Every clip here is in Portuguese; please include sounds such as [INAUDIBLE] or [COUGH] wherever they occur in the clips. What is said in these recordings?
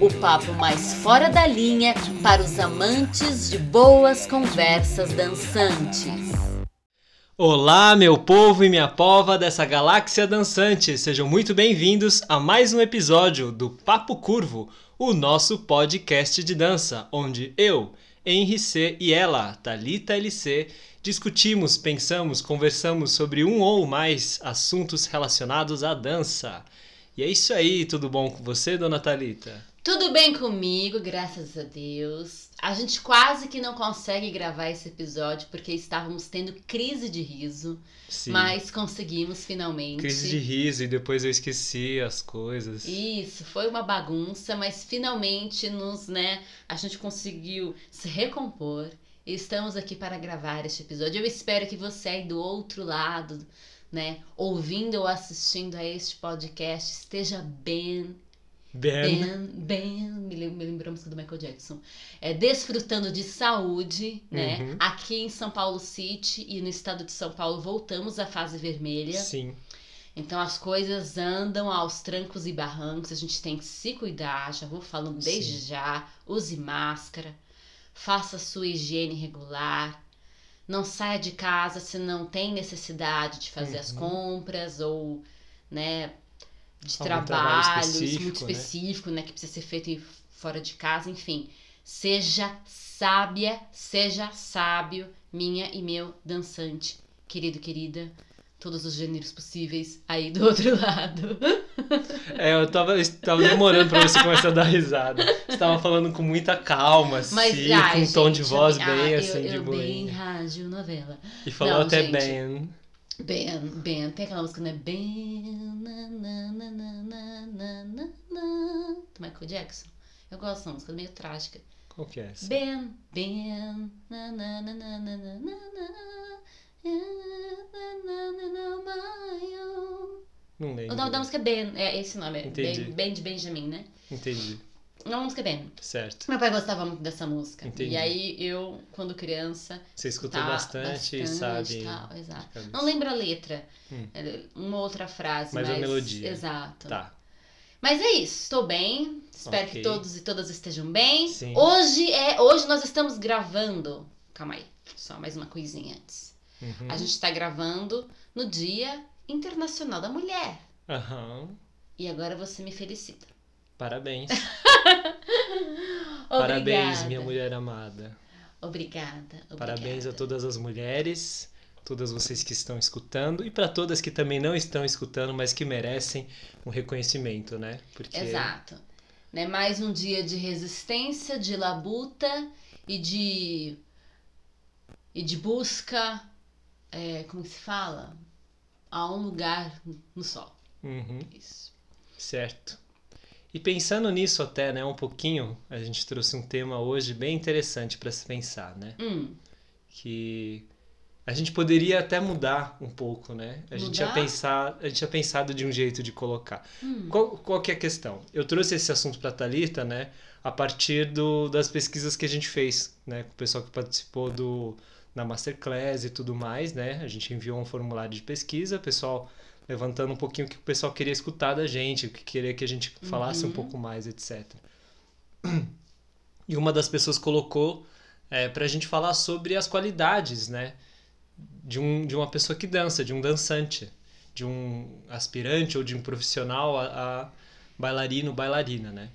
o papo mais fora da linha para os amantes de boas conversas dançantes. Olá, meu povo e minha pova dessa galáxia dançante. Sejam muito bem-vindos a mais um episódio do Papo Curvo, o nosso podcast de dança, onde eu, Henri C e ela, Talita LC, discutimos, pensamos, conversamos sobre um ou mais assuntos relacionados à dança. E é isso aí, tudo bom com você, dona Talita? Tudo bem comigo, graças a Deus. A gente quase que não consegue gravar esse episódio porque estávamos tendo crise de riso, Sim. mas conseguimos finalmente. Crise de riso e depois eu esqueci as coisas. Isso, foi uma bagunça, mas finalmente nos, né, a gente conseguiu se recompor. E estamos aqui para gravar este episódio. Eu espero que você aí do outro lado, né, ouvindo ou assistindo a este podcast, esteja bem Ben. bem, bem, me lem- me lembrou a música do Michael Jackson. É, desfrutando de saúde, né? Uhum. Aqui em São Paulo City e no estado de São Paulo voltamos à fase vermelha. Sim. Então as coisas andam aos trancos e barrancos, a gente tem que se cuidar, já vou falando desde Sim. já. Use máscara, faça sua higiene regular. Não saia de casa se não tem necessidade de fazer as Uhum. compras ou, né, de Algum trabalho específico, muito né? específico, né, que precisa ser feito fora de casa, enfim. Seja sábia, seja sábio, minha e meu dançante, querido, querida, todos os gêneros possíveis aí do [LAUGHS] outro lado. É, eu tava, eu tava demorando pra você começar a dar risada. Você tava falando com muita calma, assim, Mas, com ai, um tom de gente, voz ah, bem eu- assim, de eu, bem rádio novela. E falou Não, até gente. bem. Ben, Ben, tem aquela música, né? Ben, na, na, na, na, na, na, na, do Michael Jackson. Eu gosto dessa música, meio trágica. Qual que é essa? Ben, Ben, na, na, na, na, na, na, na, não lembro. O nome da música é Ben, é esse nome, Entendi. ben, ben de Benjamin, né? Entendi. Nome da música é Ben. Certo. Meu pai gostava muito dessa música. Entendi. E aí eu, quando criança, Você escutou tá, bastante, e sabe. tal, exato. Não lembro a letra. Hum. É Uma outra frase, Mas mas. a melodia. Exato. Tá. Mas é isso, estou bem. Espero Ok. que todos e todas estejam bem. Sim. Hoje é. Hoje nós estamos gravando. Calma aí, só mais uma coisinha antes. Uhum. A gente está gravando no Dia Internacional da Mulher. Aham. E agora você me felicita. Parabéns. [LAUGHS] Parabéns, minha mulher amada. Obrigada. obrigada. Parabéns a todas as mulheres, todas vocês que estão escutando e para todas que também não estão escutando, mas que merecem um reconhecimento, né? Porque Exato. Né? Mais um dia de resistência, de labuta e de. e de busca. é, como que se fala? A um lugar no sol. Uhum, Isso. certo. E pensando nisso até, né, um pouquinho, a gente trouxe um tema hoje bem interessante para se pensar, né? Hum, Que a gente poderia até mudar um pouco, né? A gente tinha Mudar? pensado, a gente tinha pensado de um jeito de colocar. hum. Qual, qual que é a questão? Eu trouxe esse assunto para Talita, né, a partir do, das pesquisas que a gente fez, né, com o pessoal que participou do na masterclass e tudo mais, né? A gente enviou um formulário de pesquisa, o pessoal levantando um pouquinho o que o pessoal queria escutar da gente, o que queria que a gente falasse um Uhum. pouco mais, etc. E uma das pessoas colocou é, para a gente falar sobre as qualidades, né, de, um, de uma pessoa que dança, de um dançante, de um aspirante ou de um profissional a, a bailarino, bailarina, né?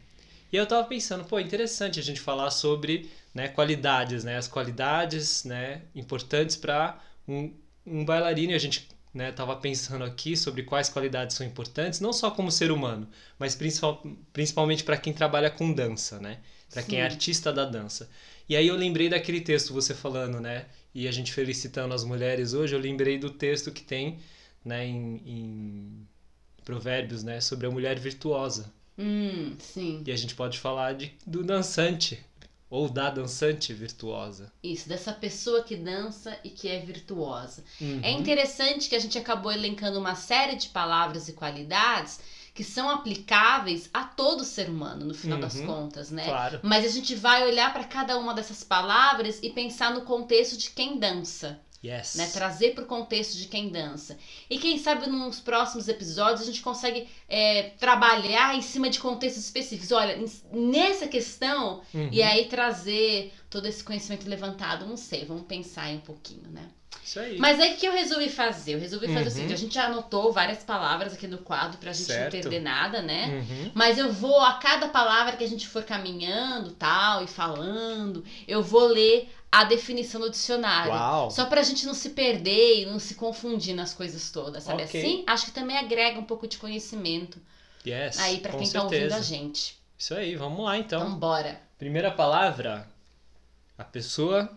E eu tava pensando, pô, interessante a gente falar sobre né, qualidades, né, as qualidades, né, importantes para um, um bailarino. E a gente né, tava pensando aqui sobre quais qualidades são importantes, não só como ser humano, mas principal, principalmente para quem trabalha com dança, né? Para quem é artista da dança. E aí eu lembrei daquele texto você falando, né? E a gente felicitando as mulheres hoje, eu lembrei do texto que tem, né, em, em Provérbios, né, sobre a mulher virtuosa. Hum, sim. E a gente pode falar de, do dançante ou da dançante virtuosa. Isso, dessa pessoa que dança e que é virtuosa. Uhum. É interessante que a gente acabou elencando uma série de palavras e qualidades que são aplicáveis a todo ser humano, no final das Uhum. contas, né? Claro. Mas a gente vai olhar para cada uma dessas palavras e pensar no contexto de quem dança, Yes. né? Trazer para o contexto de quem dança. E quem sabe nos próximos episódios a gente consegue é, trabalhar em cima de contextos específicos. Olha, nessa questão, Uhum. e aí trazer todo esse conhecimento levantado, não sei, vamos pensar aí um pouquinho, né? Isso aí. Mas aí o que eu resolvi fazer? Eu resolvi fazer o Uhum. seguinte: a gente já anotou várias palavras aqui no quadro pra gente Certo. não perder nada, né? Uhum. Mas eu vou, a cada palavra que a gente for caminhando tal e falando, eu vou ler a definição do dicionário. Uau. Só pra gente não se perder e não se confundir nas coisas todas, sabe Ok. assim? Acho que também agrega um pouco de conhecimento Yes. aí pra com quem tá ouvindo certeza. a gente. Isso aí, vamos lá então. Então, bora. Primeira palavra, a pessoa,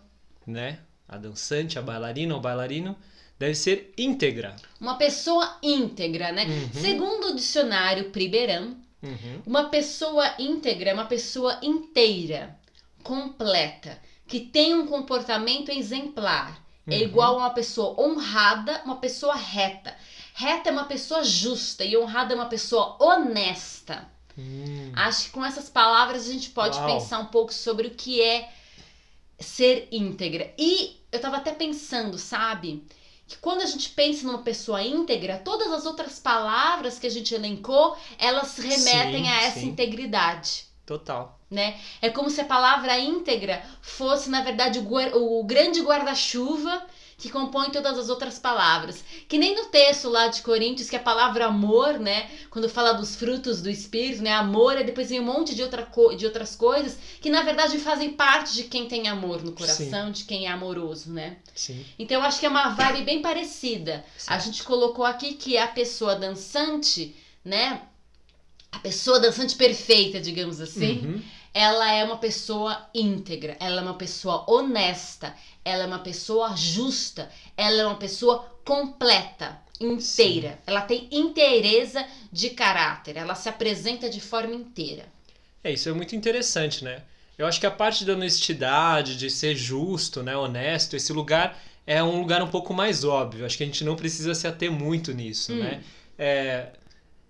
né? A dançante, a bailarina ou bailarino, deve ser íntegra. Uma pessoa íntegra, né? Uhum. Segundo o dicionário Priberan, Uhum. Uma pessoa íntegra é uma pessoa inteira, completa, que tem um comportamento exemplar. É Uhum. igual a uma pessoa honrada, uma pessoa reta. Reta é uma pessoa justa e honrada é uma pessoa honesta. Hum. Acho que com essas palavras a gente pode Uau. pensar um pouco sobre o que é ser íntegra. E eu tava até pensando, sabe? Que quando a gente pensa numa pessoa íntegra, todas as outras palavras que a gente elencou, elas remetem Sim, a essa sim. integridade. Total. Né? É como se a palavra íntegra fosse, na verdade, o, o grande guarda-chuva que compõe todas as outras palavras. Que nem no texto lá de Coríntios, que a palavra amor, né? Quando fala dos frutos do Espírito, né? Amor, e depois vem um monte de, outra co- de outras coisas que, na verdade, fazem parte de quem tem amor no coração, de quem é amoroso, né? Sim. Então, eu acho que é uma vibe bem parecida. A Certo. gente colocou aqui que a pessoa dançante, né? A pessoa dançante perfeita, digamos assim Uhum. ela é uma pessoa íntegra, ela é uma pessoa honesta, ela é uma pessoa justa, ela é uma pessoa completa, inteira. Ela tem inteireza de caráter, ela se apresenta de forma inteira. É, isso é muito interessante, né? Eu acho que a parte da honestidade, de ser justo, né, honesto, esse lugar é um lugar um pouco mais óbvio. Acho que a gente não precisa se ater muito nisso, Hum. né? É,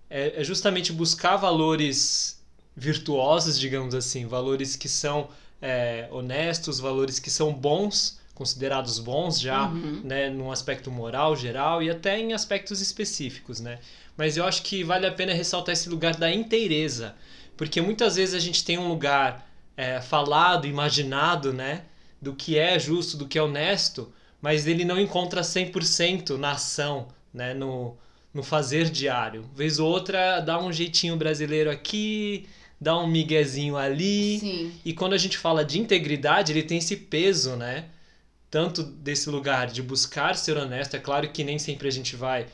é, é justamente buscar valores virtuosos, digamos assim, valores que são é, honestos, valores que são bons, considerados bons já, Uhum. né, num aspecto moral geral e até em aspectos específicos, né? Mas eu acho que vale a pena ressaltar esse lugar da inteireza, porque muitas vezes a gente tem um lugar é, falado, imaginado, né, do que é justo, do que é honesto, mas ele não encontra 100% na ação, né, no, no fazer diário. Vez ou outra dá um jeitinho brasileiro aqui, dá um miguezinho ali, Sim. e quando a gente fala de integridade, ele tem esse peso, né? Tanto desse lugar de buscar ser honesto, é claro que nem sempre a gente vai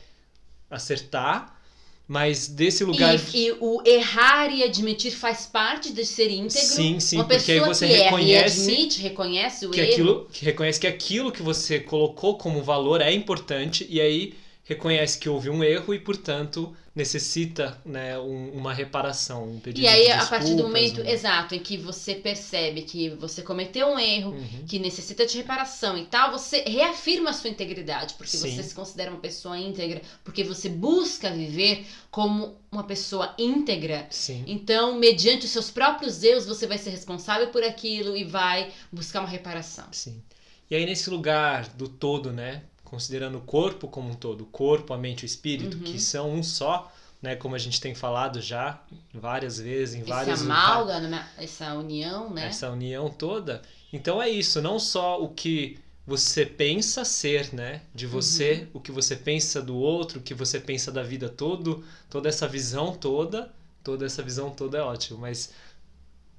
acertar, mas desse lugar. E, e o errar e admitir faz parte de ser íntegro. Sim, sim, uma porque aí você reconhece e admite, reconhece o que erro. aquilo que reconhece que aquilo que você colocou como valor é importante e aí reconhece que houve um erro e portanto necessita né um- uma reparação um pedido E aí, de a partir do desculpas, momento um- exato em que você percebe que você cometeu um erro, Uhum. que necessita de reparação e tal, você reafirma a sua integridade, porque Sim. você se considera uma pessoa íntegra, porque você busca viver como uma pessoa íntegra. sim Então, mediante os seus próprios erros, você vai ser responsável por aquilo e vai buscar uma reparação. Sim. E aí nesse lugar do todo, né, considerando o corpo como um todo, o corpo, a mente e o espírito, Uhum. que são um só, né, como a gente tem falado já várias vezes em Esse vários lugares, amálgama, essa união, né? essa união toda. Então é isso, não só o que você pensa ser, né, de você, Uhum. o que você pensa do outro, o que você pensa da vida todo, toda essa visão toda, toda essa visão toda é ótimo, mas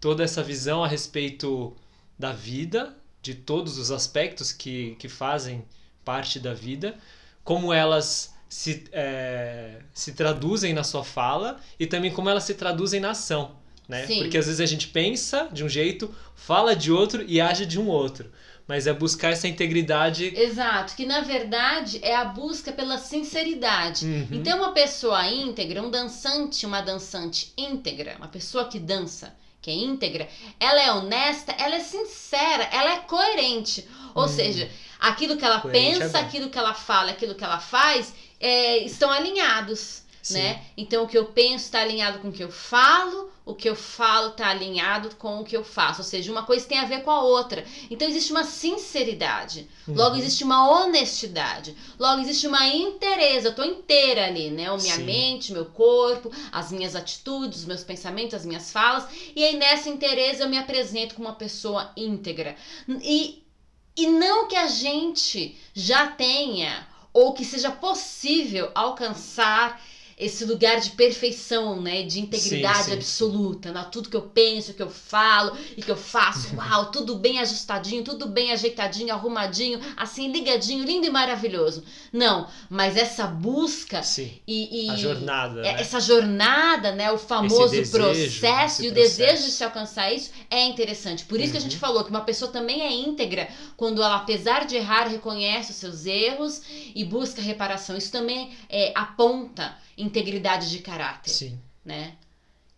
toda essa visão a respeito da vida, de todos os aspectos que, que fazem parte da vida, como elas se, é, se traduzem na sua fala e também como elas se traduzem na ação. Né? Sim. Porque às vezes a gente pensa de um jeito, fala de outro e age de um outro. Mas é buscar essa integridade. Exato, que na verdade é a busca pela sinceridade. Uhum. Então, uma pessoa íntegra, um dançante, uma dançante íntegra, uma pessoa que dança, que é íntegra, ela é honesta, ela é sincera, ela é coerente. Ou Hum. seja, aquilo que ela Coerente pensa, aquilo que ela fala, aquilo que ela faz, é, estão alinhados, Sim. né? Então o que eu penso está alinhado com o que eu falo, o que eu falo está alinhado com o que eu faço. Ou seja, uma coisa tem a ver com a outra. Então existe uma sinceridade. Logo Uhum. existe uma honestidade. Logo existe uma inteireza. Eu tô inteira ali, né? A minha Sim. mente, meu corpo, as minhas atitudes, os meus pensamentos, as minhas falas. E aí nessa inteireza eu me apresento como uma pessoa íntegra. E, e não que a gente já tenha ou que seja possível alcançar esse lugar de perfeição, né, de integridade Sim, sim, absoluta, né? tudo que eu penso, que eu falo e que eu faço, [LAUGHS] uau, tudo bem ajustadinho, tudo bem ajeitadinho, arrumadinho, assim ligadinho, lindo e maravilhoso. Não, mas essa busca Sim. e, e- A jornada, é- né? essa jornada, né, o famoso desejo, processo e o processo. desejo de se alcançar isso é interessante. Por isso que a Uhum. gente falou que uma pessoa também é íntegra quando ela, apesar de errar, reconhece os seus erros e busca reparação. Isso também é, aponta integridade de caráter, Sim. né?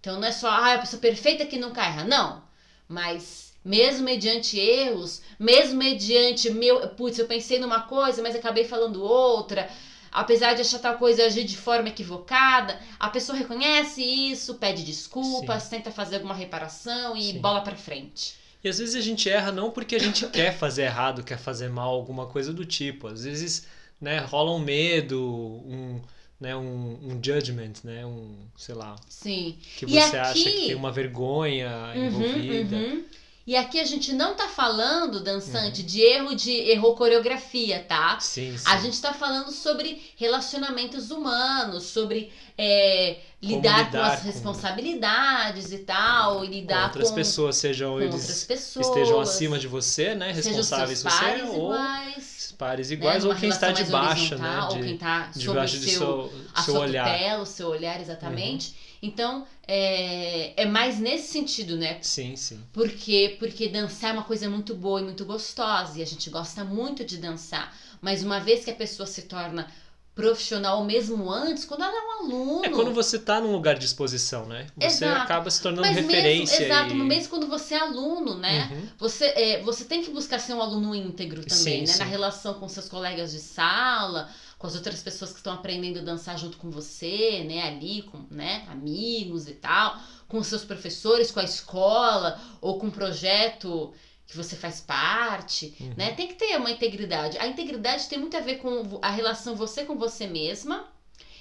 Então não é só ah, a pessoa perfeita que nunca erra, não. Mas mesmo mediante erros, mesmo mediante meu, putz, eu pensei numa coisa, mas acabei falando outra. Apesar de achar tal coisa e agir de forma equivocada, a pessoa reconhece isso, pede desculpas, tenta fazer alguma reparação e Sim. bola pra frente. E às vezes a gente erra não porque a gente quer fazer errado, quer fazer mal, alguma coisa do tipo. Às vezes, né, rola um medo, um, né, um, um judgment, né, um, sei lá, Sim. que você acha aqui- que tem uma vergonha Uhum, envolvida. uhum. E aqui a gente não tá falando, dançante, Uhum. de erro de errou coreografia, tá? Sim, sim. A gente tá falando sobre relacionamentos humanos, sobre é, lidar, com lidar as com- responsabilidades e tal, e com lidar outras com, pessoas, sejam com eles outras pessoas. estejam acima de você, né, responsáveis seus você, ou iguais. Pares né, iguais, ou numa quem está mais debaixo, né, horizontal, ou de, quem tá sob de seu, seu, a seu sua olhar. Uhum. tutela, o seu olhar exatamente. Então, é, é mais nesse sentido, né? Sim, sim. Porque, porque dançar é uma coisa muito boa e muito gostosa, e a gente gosta muito de dançar. Mas uma vez que a pessoa se torna profissional, mesmo antes, quando ela é um aluno. É quando você tá num lugar de exposição, né? Você Exato. acaba se tornando mas referência mesmo, exato, e... mesmo quando você é aluno, né? Uhum. Você, é, você tem que buscar ser um aluno íntegro também, Sim, né? sim. Na relação com seus colegas de sala, com as outras pessoas que estão aprendendo a dançar junto com você, né? Ali, com né? amigos e tal, com seus professores, com a escola, ou com um projeto que você faz parte, Uhum. né? Tem que ter uma integridade. A integridade tem muito a ver com a relação você com você mesma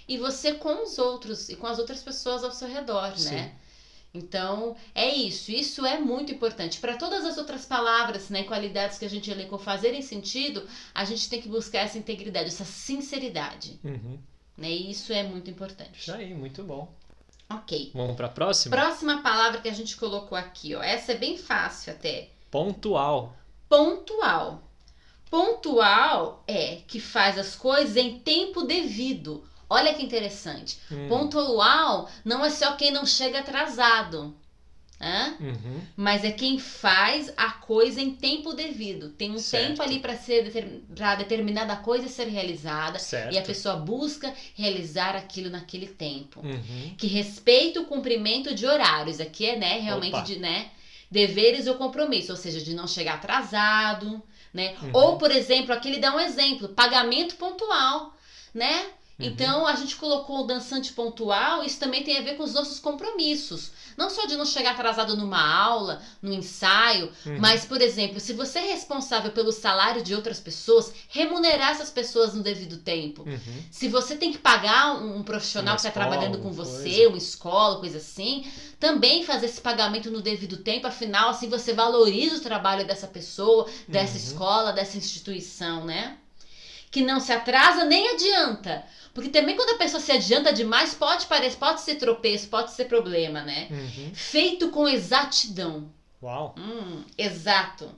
e você com os outros e com as outras pessoas ao seu redor, Sim. né? Então, é isso. Isso é muito importante. Para todas as outras palavras, né, qualidades que a gente elencou fazerem sentido, a gente tem que buscar essa integridade, essa sinceridade. Uhum. Né? E isso é muito importante. Isso aí, muito bom. Ok. Vamos pra próxima? Próxima palavra que a gente colocou aqui, ó. Essa é bem fácil até. Pontual. Pontual. Pontual é que faz as coisas em tempo devido. Olha que interessante. Hum. Pontual não é só quem não chega atrasado. Hã? Uhum. Mas é quem faz a coisa em tempo devido. Tem um Certo. tempo ali para ser para determinada coisa ser realizada Certo. e a pessoa busca realizar aquilo naquele tempo. Uhum. Que respeita o cumprimento de horários. Aqui é, né, realmente Opa. de, né, deveres ou compromisso, ou seja, de não chegar atrasado, né? Uhum. Ou, por exemplo, aqui ele dá um exemplo, pagamento pontual, né? Uhum. Então a gente colocou o dançante pontual, isso também tem a ver com os nossos compromissos. Não só de não chegar atrasado numa aula, no ensaio, Uhum. mas, por exemplo, se você é responsável pelo salário de outras pessoas, remunerar essas pessoas no devido tempo. Uhum. Se você tem que pagar um, um profissional Uma que está trabalhando com você, coisa. uma escola, coisa assim, também fazer esse pagamento no devido tempo, afinal, assim você valoriza o trabalho dessa pessoa, dessa Uhum. escola, dessa instituição, né? Que não se atrasa nem adianta. Porque também quando a pessoa se adianta demais, pode parecer, pode ser tropeço, pode ser problema, né? Uhum. Feito com exatidão. Uau. Hum, exato.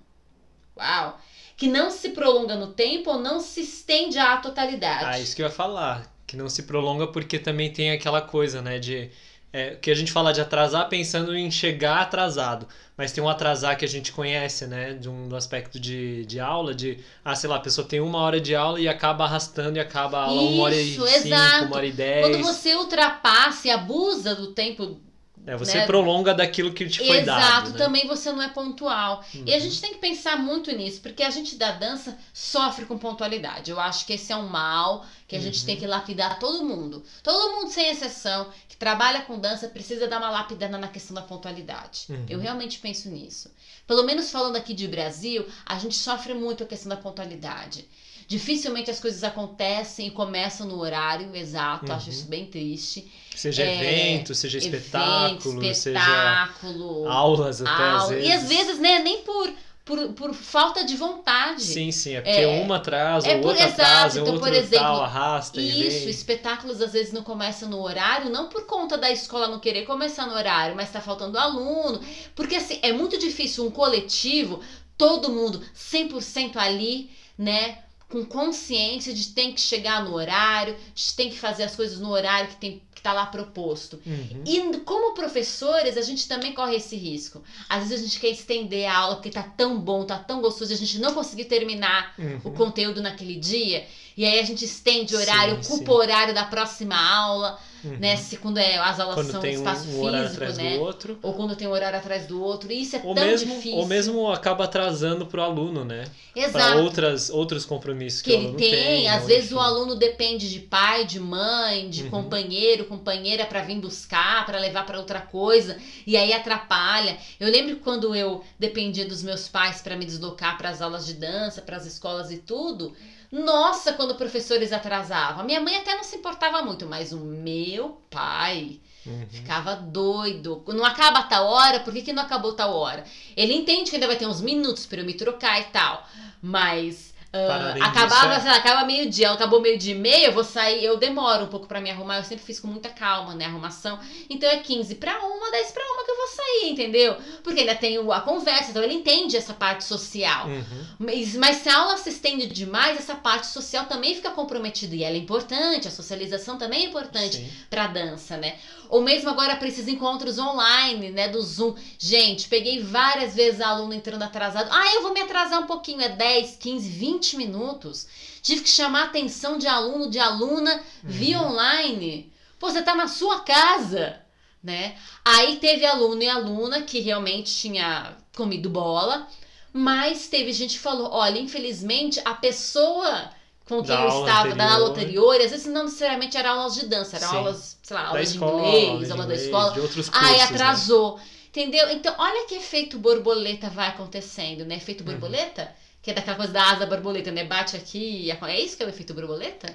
Uau. Que não se prolonga no tempo ou não se estende à totalidade. Ah, isso que eu ia falar. Que não se prolonga porque também tem aquela coisa, né? De. É, que a gente fala de atrasar pensando em chegar atrasado. Mas tem um atrasar que a gente conhece, né? De um do aspecto de, de aula, de. Ah, sei lá, a pessoa tem uma hora de aula e acaba arrastando e acaba a aula uma hora e Isso, cinco, exato. uma hora e dez. Quando você ultrapassa e abusa do tempo É, você né? prolonga daquilo que te foi Exato, dado. né? também você não é pontual. E a Uhum. gente tem que pensar muito nisso, porque a gente da dança sofre com pontualidade. Eu acho que esse é um mal que a gente Uhum. tem que lapidar todo mundo. Todo mundo, sem exceção, que trabalha com dança, precisa dar uma lapidada na questão da pontualidade. Uhum. Eu realmente penso nisso. Pelo menos falando aqui de Brasil, a gente sofre muito a questão da pontualidade. Dificilmente as coisas acontecem e começam no horário exato, acho Uhum. isso bem triste. Seja É, evento, seja espetáculo, Evento, seja espetáculo, aulas até às vezes. E às vezes, né, nem por, por, por falta de vontade. Sim, sim, é porque É, uma atrasa, é o por- outro exato, atrasa, então, outro por exemplo, tal, arrasta Isso, vem. espetáculos às vezes não começam no horário, não por conta da escola não querer começar no horário, mas tá faltando aluno. Porque assim, é muito difícil um coletivo, todo mundo 100% ali, né? Com consciência de tem que chegar no horário, de tem que fazer as coisas no horário que, tem, que tá lá proposto. Uhum. E como professores, a gente também corre esse risco. Às vezes a gente quer estender a aula porque tá tão bom, tá tão gostoso, e a gente não conseguiu terminar o Uhum. conteúdo naquele dia. E aí a gente estende o horário, Sim, ocupa sim. o horário da próxima aula, Uhum. né? Se quando é, as aulas Quando são tem um, espaço um físico, atrás né? do outro. Ou quando tem um horário atrás do outro. E isso é Ou tão mesmo, difícil. ou mesmo acaba atrasando pro aluno, né? Para Exato. outras outros compromissos que, que o ele tem, tem. às vezes enfim. o aluno depende de pai, de mãe, de Uhum. companheiro, companheira para vir buscar, para levar para outra coisa, e aí atrapalha. Eu lembro quando eu dependia dos meus pais para me deslocar para as aulas de dança, para as escolas e tudo. Nossa, quando professores atrasavam. Minha mãe até não se importava muito, mas o meu pai Uhum. ficava doido. Não acaba tal hora, por que, que não acabou tal hora? Ele entende que ainda vai ter uns minutos para eu me trocar e tal, mas Para além acabava, é- sei lá, acaba meio-dia, acabou meio-dia e meia, eu vou sair, eu demoro um pouco para me arrumar, eu sempre fiz com muita calma, né, arrumação. Então é 15 para uma, 10 para uma que eu vou sair, entendeu? Porque ainda tem o- a conversa, então ele entende essa parte social. Uhum. Mas, mas se a aula se estende demais, essa parte social também fica comprometida e ela é importante, a socialização também é importante pra dança, né? Ou mesmo agora para esses encontros online, né, do Zoom. Gente, peguei várias vezes aluno entrando atrasado. Ah, eu vou me atrasar um pouquinho, é 10, 15, 20 minutos. Tive que chamar a atenção de aluno, de aluna via Uhum. online. Pô, você tá na sua casa, né? Aí teve aluno e aluna que realmente tinha comido bola, mas teve gente que falou: olha, infelizmente a pessoa com quem Da eu estava da aula anterior. anterior, às vezes não necessariamente eram aulas de dança, eram Sim. aulas, sei lá, Da aulas de escola, inglês, aula da escola. De outros cursos, Ai, né? atrasou. Entendeu? Então, olha que efeito borboleta vai acontecendo, né? Efeito Uhum. borboleta, que é daquela coisa da asa borboleta, né? Bate aqui. e É isso que é o efeito borboleta?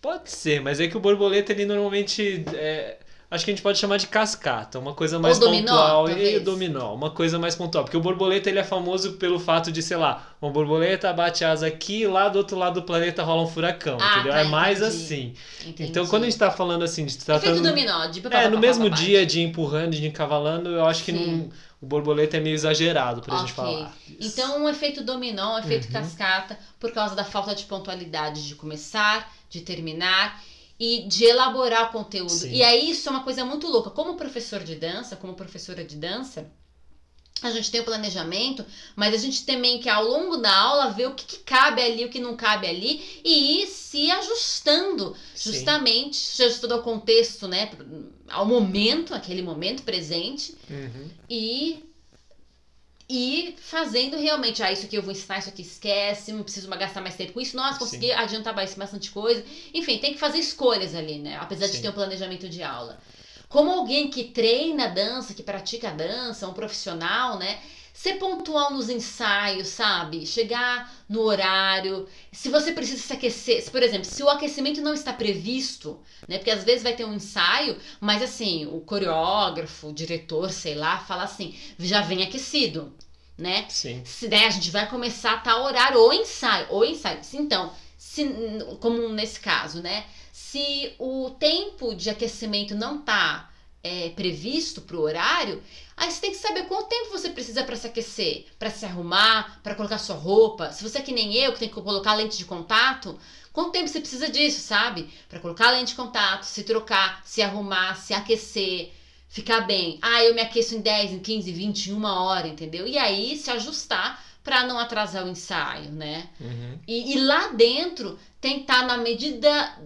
Pode ser, mas é que o borboleta ele normalmente é, acho que a gente pode chamar de cascata, uma coisa mais dominó, pontual e dominó, uma coisa mais pontual, porque o borboleta ele é famoso pelo fato de, sei lá, uma borboleta bate asa aqui e lá do outro lado do planeta rola um furacão, Ah, entendeu? tá, é mais entendi. assim. Entendi. Então, quando a gente tá falando assim, de Efeito tratando dominó, de é, no mesmo papapá. dia de empurrando e de encavalando, eu acho que Sim. não, o borboleta é meio exagerado pra gente Ok. falar. Isso. Então, um efeito dominó, um efeito Uhum. cascata, por causa da falta de pontualidade de começar, de terminar e de elaborar o conteúdo. Sim. E aí, isso é uma coisa muito louca. Como professor de dança, como professora de dança, a gente tem o planejamento, mas a gente também quer ao longo da aula ver o que, que cabe ali, o que não cabe ali e ir se ajustando, Sim. justamente, se ajustando ao contexto, né, ao momento, aquele momento presente Uhum. e e fazendo realmente, ah, isso aqui eu vou ensinar, isso aqui esquece, não preciso gastar mais tempo com isso, nossa, consegui adiantar mais- bastante coisa. Enfim, tem que fazer escolhas ali, né? Apesar de Sim. ter um planejamento de aula. Como alguém que treina dança, que pratica dança, um profissional, né? Ser pontual nos ensaios, sabe? Chegar no horário. Se você precisa se aquecer, se, por exemplo, se o aquecimento não está previsto, né? Porque às vezes vai ter um ensaio, mas assim, o coreógrafo, o diretor, sei lá, fala assim, já vem aquecido, né? Sim. Se der, a gente vai começar a tal horário, ou ensaio, ou ensaio. Então, se, como nesse caso, né? Se o tempo de aquecimento não tá é, previsto pro horário, aí você tem que saber quanto tempo você precisa para se aquecer, para se arrumar, para colocar sua roupa. Se você é que nem eu, que tem que colocar lente de contato, quanto tempo você precisa disso, sabe? Para colocar lente de contato, se trocar, se arrumar, se aquecer, ficar bem. Ah, eu me aqueço em 10, em 15, 20, em uma hora, entendeu? E aí se ajustar para não atrasar o ensaio, né? Uhum. E, e lá dentro tentar, na medida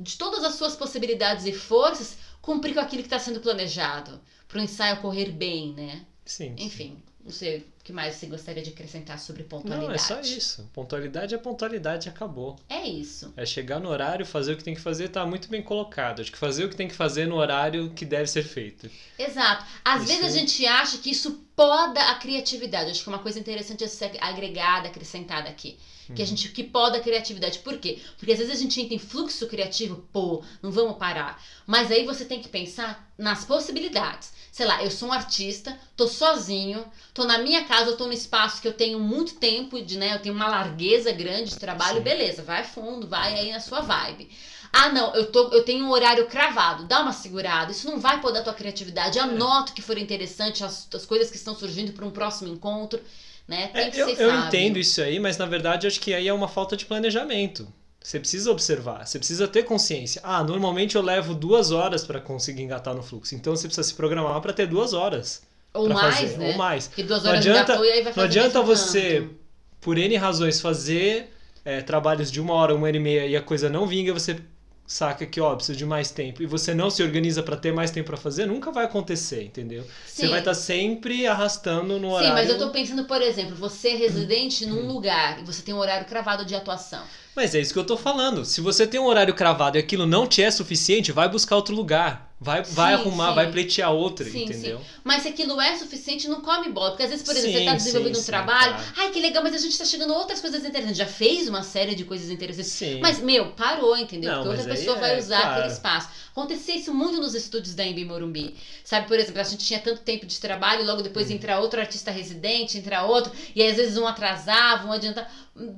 de todas as suas possibilidades e forças, cumprir com aquilo que está sendo planejado. para o ensaio correr bem, né? Sim. Enfim, não sei o que mais você gostaria de acrescentar sobre pontualidade. Não, é só isso. Pontualidade é pontualidade acabou. É isso. É chegar no horário, fazer o que tem que fazer, tá muito bem colocado. Acho que fazer o que tem que fazer no horário que deve ser feito. Exato. Às Isso- vezes a gente acha que isso poda a criatividade. Acho que é uma coisa interessante a ser agregada, acrescentada aqui. Que a Uhum. gente que poda a criatividade. Por quê? Porque às vezes a gente entra em fluxo criativo, pô, não vamos parar. Mas aí você tem que pensar nas possibilidades. Sei lá, eu sou um artista, tô sozinho, tô na minha casa, eu tô num espaço que eu tenho muito tempo de, né, eu tenho uma largueza grande de trabalho, Sim. beleza, vai fundo, vai aí na sua vibe. Ah, não, eu, tô, eu tenho um horário cravado. Dá uma segurada. Isso não vai podar a tua criatividade. Anota o que for interessante, as, as coisas que estão surgindo para um próximo encontro. Né? Tem É, que eu ser eu sábio. entendo isso aí, mas na verdade acho que aí é uma falta de planejamento. Você precisa observar, você precisa ter consciência. Ah, normalmente eu levo duas horas para conseguir engatar no fluxo. Então você precisa se programar para ter duas horas. Ou mais, fazer, né? ou mais. Porque duas Não horas adianta- engatou e aí vai Não fazer adianta mais um você, canto. por N razões, fazer é, trabalhos de uma hora, uma hora e meia e a coisa não vinga, você saca que, ó, precisa de mais tempo e você não se organiza para ter mais tempo para fazer, nunca vai acontecer, entendeu? Você Sim. vai estar sempre arrastando no Sim, horário. mas eu tô pensando, por exemplo, você é residente Hum. num lugar e você tem um horário cravado de atuação. Mas é isso que eu tô falando. Se você tem um horário cravado e aquilo não te é suficiente, vai buscar outro lugar. Vai, vai Sim, arrumar, sim. vai pleitear outra, Sim, entendeu? Mas se aquilo é suficiente, não come bola. Porque às vezes, por exemplo, você tá desenvolvendo um trabalho, claro. ai que legal, mas a gente tá chegando a outras coisas interessantes. Já fez uma série de coisas interessantes. Sim. Mas, meu, parou, entendeu? Não, Porque outra pessoa é, vai usar claro. aquele espaço. Acontecia isso muito nos estúdios da Embi Morumbi. Sabe, por exemplo, a gente tinha tanto tempo de trabalho, logo depois Hum. entra outro artista residente, entra outro, e aí às vezes um atrasava, um adiantava.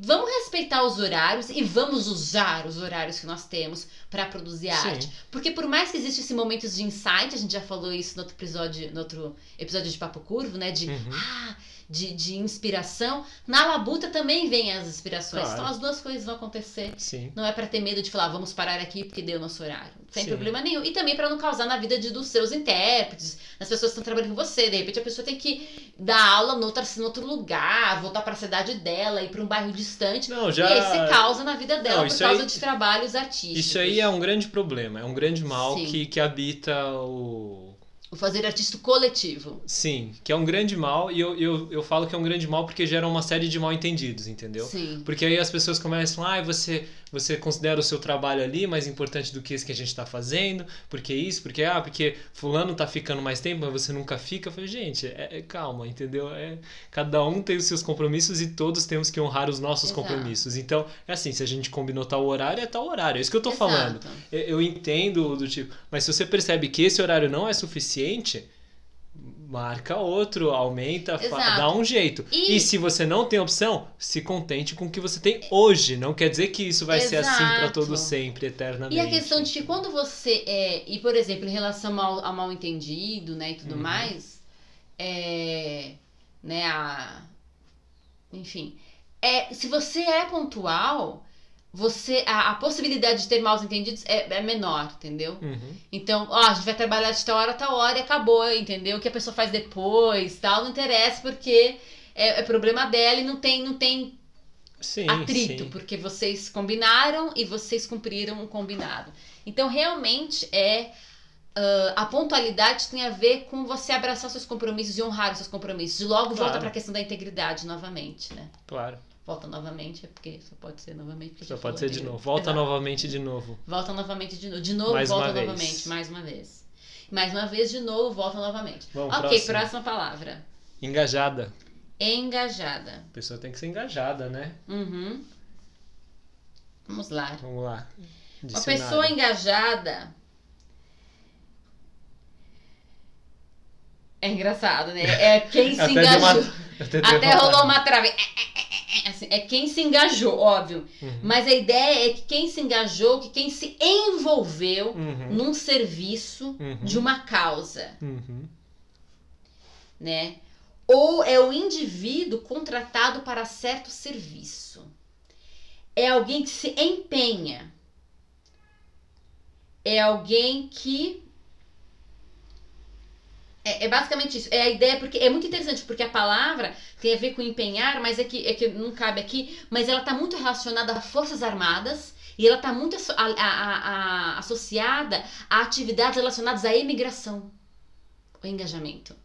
Vamos respeitar os horários e vamos usar os horários que nós temos para produzir Sim. arte. Porque por mais que existam esses momentos de insight, a gente já falou isso no outro episódio, no outro episódio de Papo Curvo, né? De, Uhum. ah, de, de inspiração. Na labuta também vem as inspirações. Claro. Então as duas coisas vão acontecer. Sim. Não é pra ter medo de falar, vamos parar aqui porque deu nosso horário. Sem Sim. problema nenhum. E também pra não causar na vida de, dos seus intérpretes, das pessoas que estão trabalhando com você. De repente a pessoa tem que dar aula no outro, em outro lugar, voltar pra cidade dela, ir pra um bairro distante. Não, já. E aí você causa na vida dela Não, por causa aí- de trabalhos artísticos. Isso aí é um grande problema, é um grande mal Sim. que, que habita o. O fazer artístico coletivo. Sim, que é um grande mal, e eu, eu, eu falo que é um grande mal porque gera uma série de mal entendidos, entendeu? Sim. Porque aí as pessoas começam, ah, você, você considera o seu trabalho ali mais importante do que esse que a gente está fazendo, porque isso, porque, ah, porque fulano tá ficando mais tempo, mas você nunca fica. Eu falei, gente, é, é calma, entendeu? É, cada um tem os seus compromissos e todos temos que honrar os nossos Exato. compromissos. Então, é assim, se a gente combinou tal horário, é tal horário. É isso que eu tô falando. Exato. Eu, eu entendo do tipo, mas se você percebe que esse horário não é suficiente, marca outro, aumenta, Exato. dá um jeito. E- E... se você não tem opção, se contente com o que você tem hoje. Não quer dizer que isso vai ser assim Exato. todo sempre, eternamente. E a questão de que quando você é. E, por exemplo, em relação ao, ao mal entendido, né, e tudo Uhum. mais, é. Né, a. Enfim. É, se você é pontual, você a, a possibilidade de ter mal entendidos é, é menor, entendeu? Uhum. Então, ó, a gente vai trabalhar de tal hora a tal hora e acabou, entendeu? O que a pessoa faz depois, tal, não interessa porque é, é problema dela e não tem, não tem Sim, atrito, sim. porque vocês combinaram e vocês cumpriram o combinado. Então, realmente é. ah, a pontualidade tem a ver com você abraçar seus compromissos e honrar os seus compromissos. E logo volta Claro. para a questão da integridade novamente, né? Claro. Volta novamente, é porque só pode ser novamente. Só pode ser de novo. Volta Exato. novamente de novo. Volta novamente de novo. De novo, Mais volta uma vez. novamente, mais uma vez. Mais uma vez, de novo, volta novamente. Vamos, ok, próximo. próxima palavra. Engajada. Engajada. A pessoa tem que ser engajada, né? Uhum. Vamos lá. Vamos lá. Uma pessoa engajada. É engraçado, né? É quem [LAUGHS] se Até engajou. [LAUGHS] uma- Até, rolou uma trave. É, assim, é quem se engajou, óbvio. Uhum. Mas a ideia é que quem se engajou, que quem se envolveu Uhum. num serviço Uhum. de uma causa, Uhum. né? Ou é o indivíduo contratado para certo serviço. É alguém que se empenha. É alguém que. É, é basicamente isso. É a ideia, porque é muito interessante, porque a palavra tem a ver com empenhar, mas é que, é que não cabe aqui, mas ela está muito relacionada a Forças Armadas e ela está muito a- a- a- associada a atividades relacionadas à imigração. o engajamento.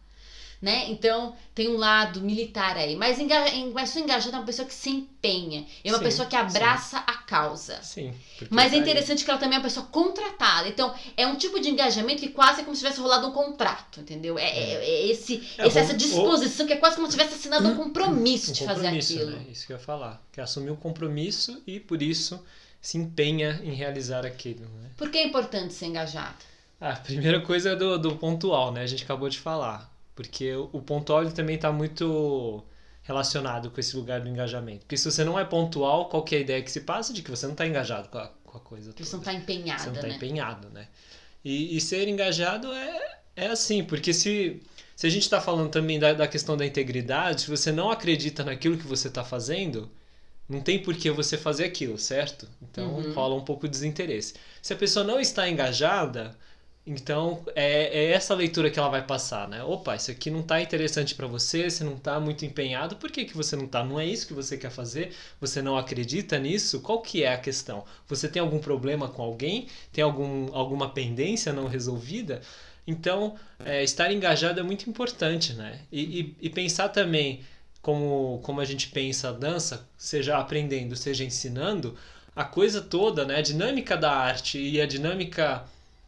Né? Então, tem um lado militar aí. Mas enga pessoa engajada é uma pessoa que se empenha. É uma Sim, pessoa que abraça a causa. Sim. Mas é tá aí. interessante que ela também é uma pessoa contratada. Então, é um tipo de engajamento que quase é como se tivesse rolado um contrato, entendeu? É, é- é esse, É, esse- ou- essa disposição que é quase como se tivesse assinado um compromisso um de fazer compromisso, aquilo. né? Isso que eu ia falar. Que assumir um compromisso e, por isso, se empenha em realizar aquilo, né? Por que é importante ser engajado? Ah, a primeira coisa é do, do pontual, né? A gente acabou de falar. Porque o, pontual também está muito relacionado com esse lugar do engajamento. Porque se você não é pontual, qual que é a ideia que se passa? De que você não está engajado com a, com a coisa toda. Você não tá empenhada, Você não está né? empenhado, né? E, e ser engajado é, é assim, porque se, se a gente está falando também da, da questão da integridade, se você não acredita naquilo que você está fazendo, não tem por que você fazer aquilo, certo? Então Uhum. rola um pouco de desinteresse. Se a pessoa não está engajada, então é, é essa leitura que ela vai passar, né? Opa, isso aqui não está interessante para você, você não está muito empenhado, por que, que você não está? Não é isso que você quer fazer? Você não acredita nisso? Qual que é a questão? Você tem algum problema com alguém? Tem algum, alguma pendência não resolvida? Então, é, estar engajado é muito importante, né? E, e, e pensar também como, como a gente pensa a dança, seja aprendendo, seja ensinando, a coisa toda, né? A dinâmica da arte e a dinâmica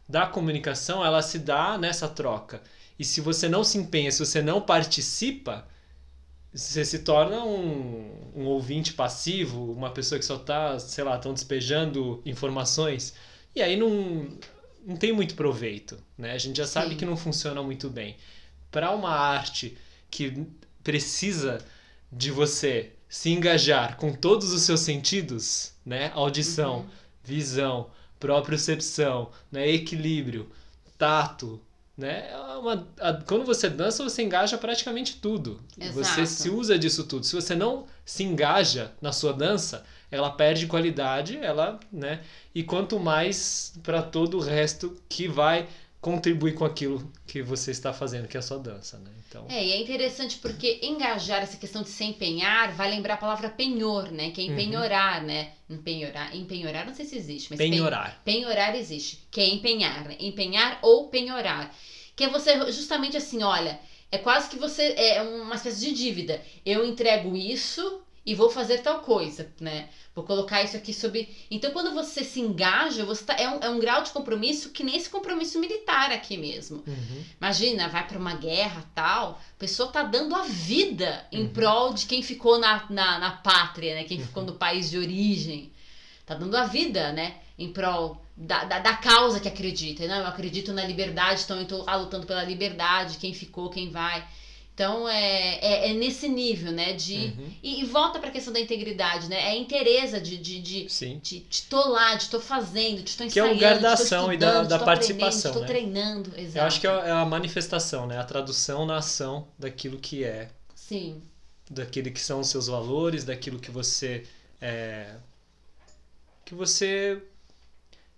da comunicação, ela se dá nessa troca. E se você não se empenha, se você não participa, você se torna um, um ouvinte passivo, uma pessoa que só está, sei lá, estão despejando informações. E aí não, não tem muito proveito, né? A gente já sabe Sim. que não funciona muito bem. Para uma arte que precisa de você se engajar com todos os seus sentidos, né? Audição, Uhum. visão, propriocepção, né? equilíbrio, tato, né? É uma- a- quando você dança, você engaja praticamente tudo. Você Exato. se usa disso tudo. Se você não se engaja na sua dança, ela perde qualidade, ela, né? E quanto mais para todo o resto que vai contribuir com aquilo que você está fazendo, que é a sua dança, né? Então, É, e é interessante porque engajar essa questão de se empenhar vai lembrar a palavra penhor, né? Que é empenhorar, né? Empenhorar, empenhorar não sei se existe, mas pen- penhorar. Penhorar existe, que é empenhar, né? Empenhar ou penhorar. Que é você justamente assim, olha, é quase que você é uma espécie de dívida. Eu entrego isso e vou fazer tal coisa, né? Vou colocar isso aqui sob. Então, quando você se engaja, você tá... é, um, é um grau de compromisso que nem esse compromisso militar aqui mesmo. Uhum. Imagina, vai para uma guerra tal, a pessoa tá dando a vida em Uhum. prol de quem ficou na, na, na pátria, né? Quem ficou no país de origem. Tá dando a vida, né? Em prol da, da, da causa que acredita. Não, eu acredito na liberdade, então eu tô ah, lutando pela liberdade, quem ficou, quem vai. Então é, é, é nesse nível, né? De, Uhum. e, e volta pra questão da integridade, né? É a interesa de, de, de, Sim. de, de tô lá, de tô fazendo, de tô Que é o ensaiando, lugar da ação e da- da tô participação, tô né? treinando. Exato. Eu acho que é a manifestação, né? A tradução na ação daquilo que é, Sim. daquilo que são os seus valores, daquilo que você é, que você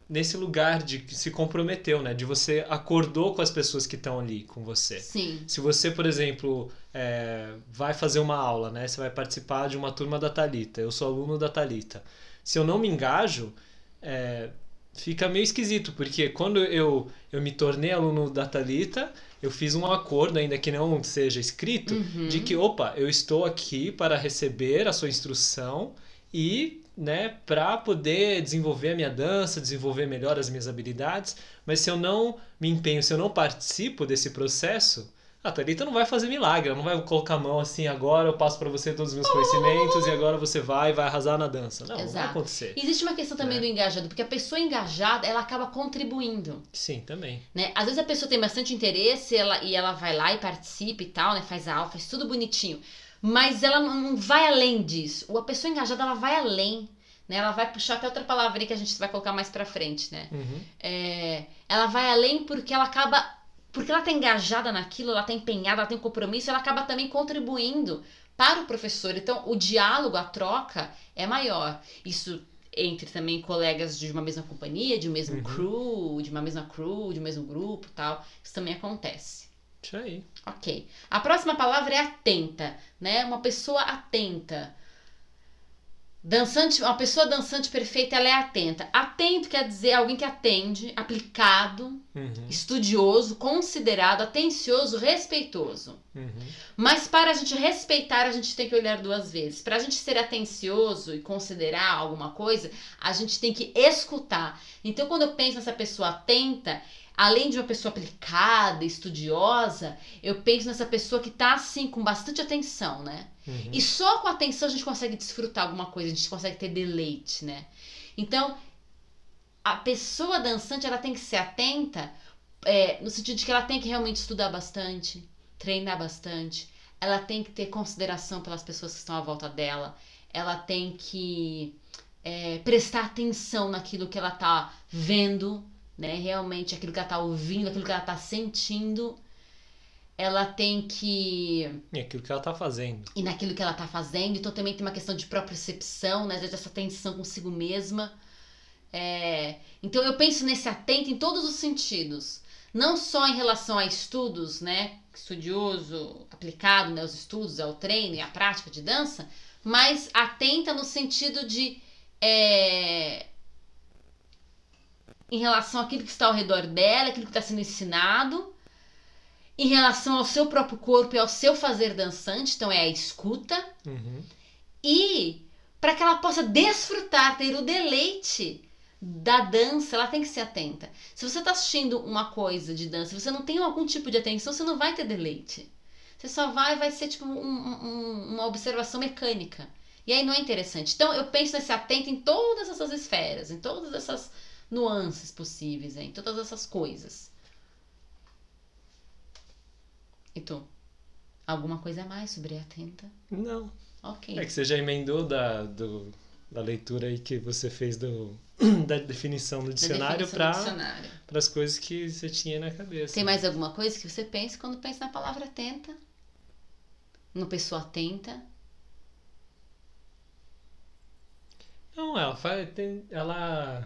nesse lugar de que se comprometeu, né? De você acordou com as pessoas que estão ali com você. Sim. Se você, por exemplo, é, vai fazer uma aula, né? Você vai participar de uma turma da Talita. Eu sou aluno da Talita. Se eu não me engajo, é, fica meio esquisito, porque quando eu, eu me tornei aluno da Talita, eu fiz um acordo, ainda que não seja escrito, Uhum. de que, opa, eu estou aqui para receber a sua instrução e, né, para poder desenvolver a minha dança, desenvolver melhor as minhas habilidades, mas se eu não me empenho, se eu não participo desse processo, a Thalita não vai fazer milagre, ela não vai colocar a mão assim, agora eu passo para você todos os meus conhecimentos e agora você vai e vai arrasar na dança. Não, não vai Exato. acontecer. Existe uma questão também Né? do engajado, porque a pessoa engajada, ela acaba contribuindo, Sim, também. né? Às vezes a pessoa tem bastante interesse ela, e ela vai lá e participa e tal, né? Faz a aula, faz tudo bonitinho. Mas ela não vai além disso. A pessoa engajada, ela vai além, né? Ela vai puxar até outra palavra que a gente vai colocar mais pra frente, né? Uhum. É, ela vai além porque ela acaba. Porque ela tá engajada naquilo, ela tá empenhada, ela tem compromisso, ela acaba também contribuindo para o professor. Então, o diálogo, a troca é maior. Isso entre também colegas de uma mesma companhia, de um mesmo Uhum. crew, de uma mesma crew, de um mesmo grupo tal. Isso também acontece. Isso aí. Ok. A próxima palavra é atenta, né? Uma pessoa atenta. Dançante, uma pessoa dançante perfeita, ela é atenta. Atento quer dizer alguém que atende, aplicado, Uhum. estudioso, considerado, atencioso, respeitoso. Uhum. Mas para a gente respeitar, a gente tem que olhar duas vezes. Para a gente ser atencioso e considerar alguma coisa, a gente tem que escutar. Então, quando eu penso nessa pessoa atenta, além de uma pessoa aplicada, estudiosa, eu penso nessa pessoa que tá assim com bastante atenção, né? Uhum. E só com atenção a gente consegue desfrutar alguma coisa, a gente consegue ter deleite, né? Então, a pessoa dançante, ela tem que ser atenta, é, no sentido de que ela tem que realmente estudar bastante, treinar bastante, ela tem que ter consideração pelas pessoas que estão à volta dela, ela tem que é, prestar atenção naquilo que ela tá vendo, né? Realmente, aquilo que ela tá ouvindo, aquilo que ela tá sentindo. Ela tem que E aquilo que ela tá fazendo. e naquilo que ela tá fazendo. Então também tem uma questão de propriocepção, né? Às vezes essa tensão consigo mesma. É, Então eu penso nesse atento em todos os sentidos. Não só em relação a estudos, né? Estudioso, aplicado, né? Os estudos, ao treino e à prática de dança, mas atenta no sentido de. é, Em relação àquilo que está ao redor dela, aquilo que está sendo ensinado, em relação ao seu próprio corpo e ao seu fazer dançante, então é a escuta, Uhum. e para que ela possa desfrutar, ter o deleite da dança, ela tem que ser atenta. Se você está assistindo uma coisa de dança, você não tem algum tipo de atenção, você não vai ter deleite. Você só vai, vai ser tipo um- um- uma observação mecânica. E aí não é interessante. Então eu penso nesse atento em todas essas esferas, em todas essas nuances possíveis, em todas essas coisas. E tu? Alguma coisa a mais sobre atenta? Não. Ok. É que você já emendou da, do, da leitura aí que você fez do, [CLEARS THROAT] da definição do dicionário para as coisas que você tinha na cabeça. Tem mais alguma coisa que você pensa quando pensa na palavra atenta? Uma pessoa atenta? Não, ela faz, tem, ela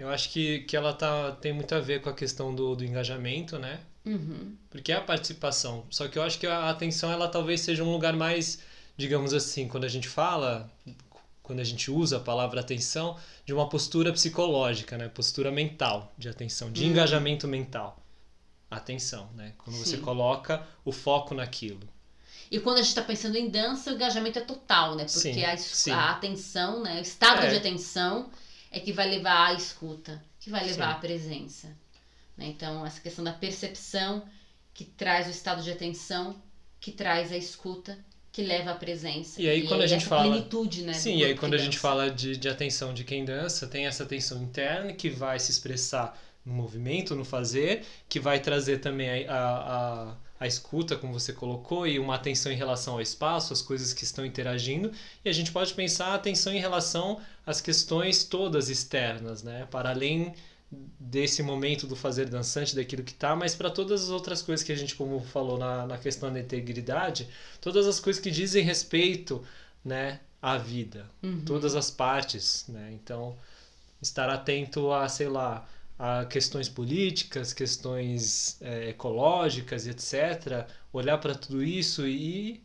eu acho que, que ela tá, tem muito a ver com a questão do, do engajamento, né? Uhum. Porque é a participação. Só que eu acho que a atenção ela talvez seja um lugar mais, digamos assim, quando a gente fala, quando a gente usa a palavra atenção, de uma postura psicológica, né? Postura mental de atenção, de Uhum. engajamento mental. Atenção, né? Quando você Sim. coloca o foco naquilo. E quando a gente está pensando em dança, o engajamento é total, né? Porque Sim, a, sim. a atenção, né? O estado É. de atenção é que vai levar à escuta, que vai levar Sim. à presença. né? Então, essa questão da percepção que traz o estado de atenção, que traz a escuta, que leva à presença. E aí, quando a gente fala- plenitude, né? Sim, e aí quando a gente fala de, de atenção de quem dança, tem essa atenção interna que vai se expressar no movimento, no fazer, que vai trazer também a, a, a, a escuta, como você colocou, e uma atenção em relação ao espaço, as coisas que estão interagindo, e a gente pode pensar a atenção em relação às questões todas externas, né? Para além desse momento do fazer dançante, daquilo que tá, mas para todas as outras coisas que a gente, como falou na, na questão da integridade, todas as coisas que dizem respeito, né, à vida, Uhum. todas as partes, né? Então, estar atento a, sei lá, a questões políticas, questões eh, ecológicas etc. Olhar para tudo isso e,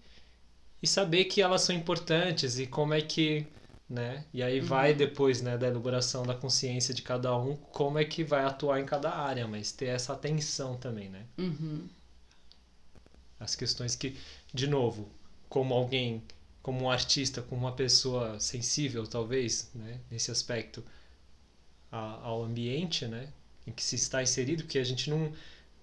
e saber que elas são importantes e como é que, né? E aí vai depois, né, da elaboração da consciência de cada um, como é que vai atuar em cada área, mas ter essa atenção também, né? Uhum. as questões que, de novo, como alguém, como um artista, como uma pessoa sensível, talvez, né, nesse aspecto a- ao ambiente, né, em que se está inserido, porque a gente não,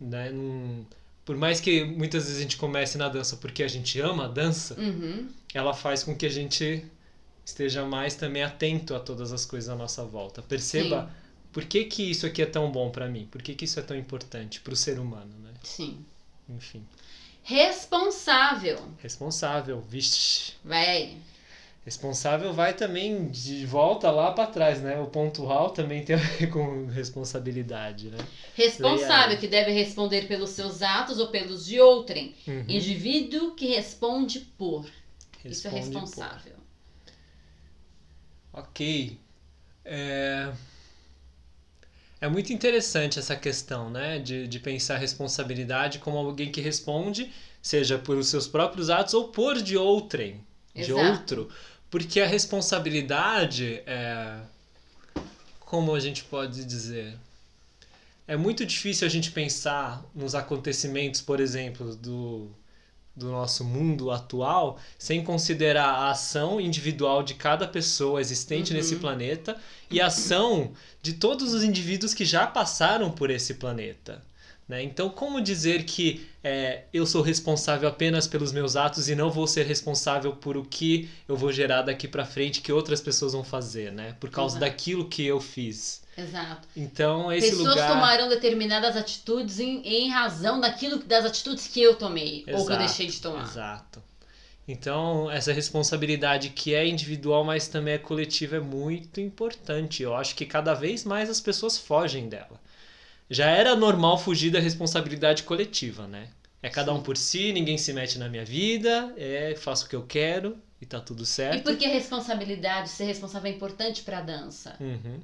né, não, por mais que muitas vezes a gente comece na dança porque a gente ama a dança, Uhum. ela faz com que a gente esteja mais também atento a todas as coisas à nossa volta. Perceba Sim. por que que isso aqui é tão bom para mim, por que que isso é tão importante para o ser humano, né? Sim. Enfim, Responsável. responsável, vixe. Vai. Responsável vai também de volta lá para trás, né? O pontual também tem a ver com responsabilidade, né? Responsável, que deve responder pelos seus atos ou pelos de outrem. Uhum. Indivíduo que responde por. Isso é Responde, responsável. Ok. É... é muito interessante essa questão, né? De, de pensar responsabilidade como alguém que responde, seja por os seus próprios atos ou por de outrem, de Exato. outro. Porque a responsabilidade é. Como a gente pode dizer? É muito difícil a gente pensar nos acontecimentos, por exemplo, do, do nosso mundo atual, sem considerar a ação individual de cada pessoa existente uhum. nesse planeta e a ação de todos os indivíduos que já passaram por esse planeta. Né? Então, como dizer que é, eu sou responsável apenas pelos meus atos e não vou ser responsável por o que eu vou gerar daqui para frente que outras pessoas vão fazer, né? Por causa Exato. daquilo que eu fiz. Exato. Então, esse Pessoas lugar... tomarão determinadas atitudes em, em razão daquilo das atitudes que eu tomei Exato. ou que eu deixei de tomar. Exato. Então, essa responsabilidade que é individual, mas também é coletiva, é muito importante. Eu acho que cada vez mais as pessoas fogem dela já era normal fugir da responsabilidade coletiva, né? É cada um por si, ninguém se mete na minha vida, é, faço o que eu quero e tá tudo certo. E por que responsabilidade, ser responsável é importante pra dança? Uhum.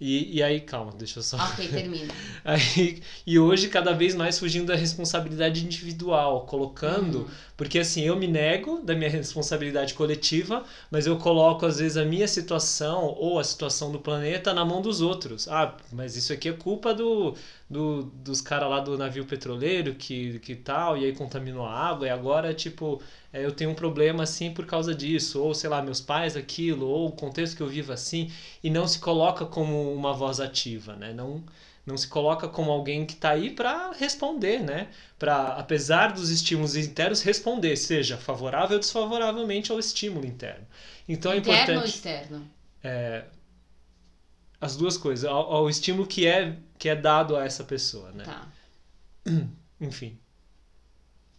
E, e aí, calma, deixa eu só. Ok, termina. [LAUGHS] aí, e hoje, cada vez mais fugindo da responsabilidade individual, colocando. Uhum. Porque assim, eu me nego da minha responsabilidade coletiva, mas eu coloco, às vezes, a minha situação ou a situação do planeta na mão dos outros. Ah, mas isso aqui é culpa do, do, dos caras lá do navio petroleiro que, que tal, e aí contaminou a água, e agora, tipo, é, eu tenho um problema assim por causa disso, ou sei lá, meus pais aquilo, ou o contexto que eu vivo assim, e não se coloca como uma voz ativa, né? Não, não se coloca como alguém que está aí para responder, né? Para, apesar dos estímulos internos, responder, seja favorável ou desfavoravelmente ao estímulo interno. Então interno é importante. ou externo? É, as duas coisas, ao, ao, estímulo que é, que é dado a essa pessoa, né? Tá. [CLEARS THROAT] Enfim.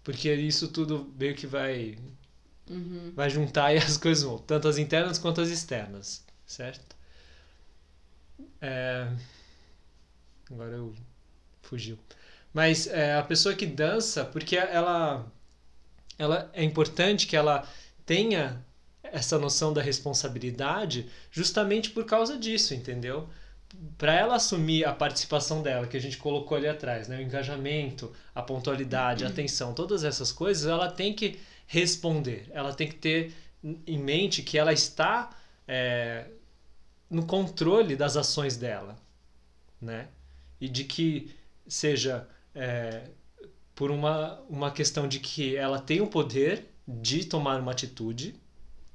Porque isso tudo meio que vai uhum. vai juntar e as coisas vão, tanto as internas quanto as externas, certo? É... Agora eu fugiu. Mas é, a pessoa que dança, porque ela, ela é importante que ela tenha essa noção da responsabilidade justamente por causa disso, entendeu? Para ela assumir a participação dela, que a gente colocou ali atrás, né? o engajamento, a pontualidade, a uhum. atenção, todas essas coisas, ela tem que responder, ela tem que ter em mente que ela está é, no controle das ações dela, né? E de que seja é, por uma, uma questão de que ela tem o poder de tomar uma atitude,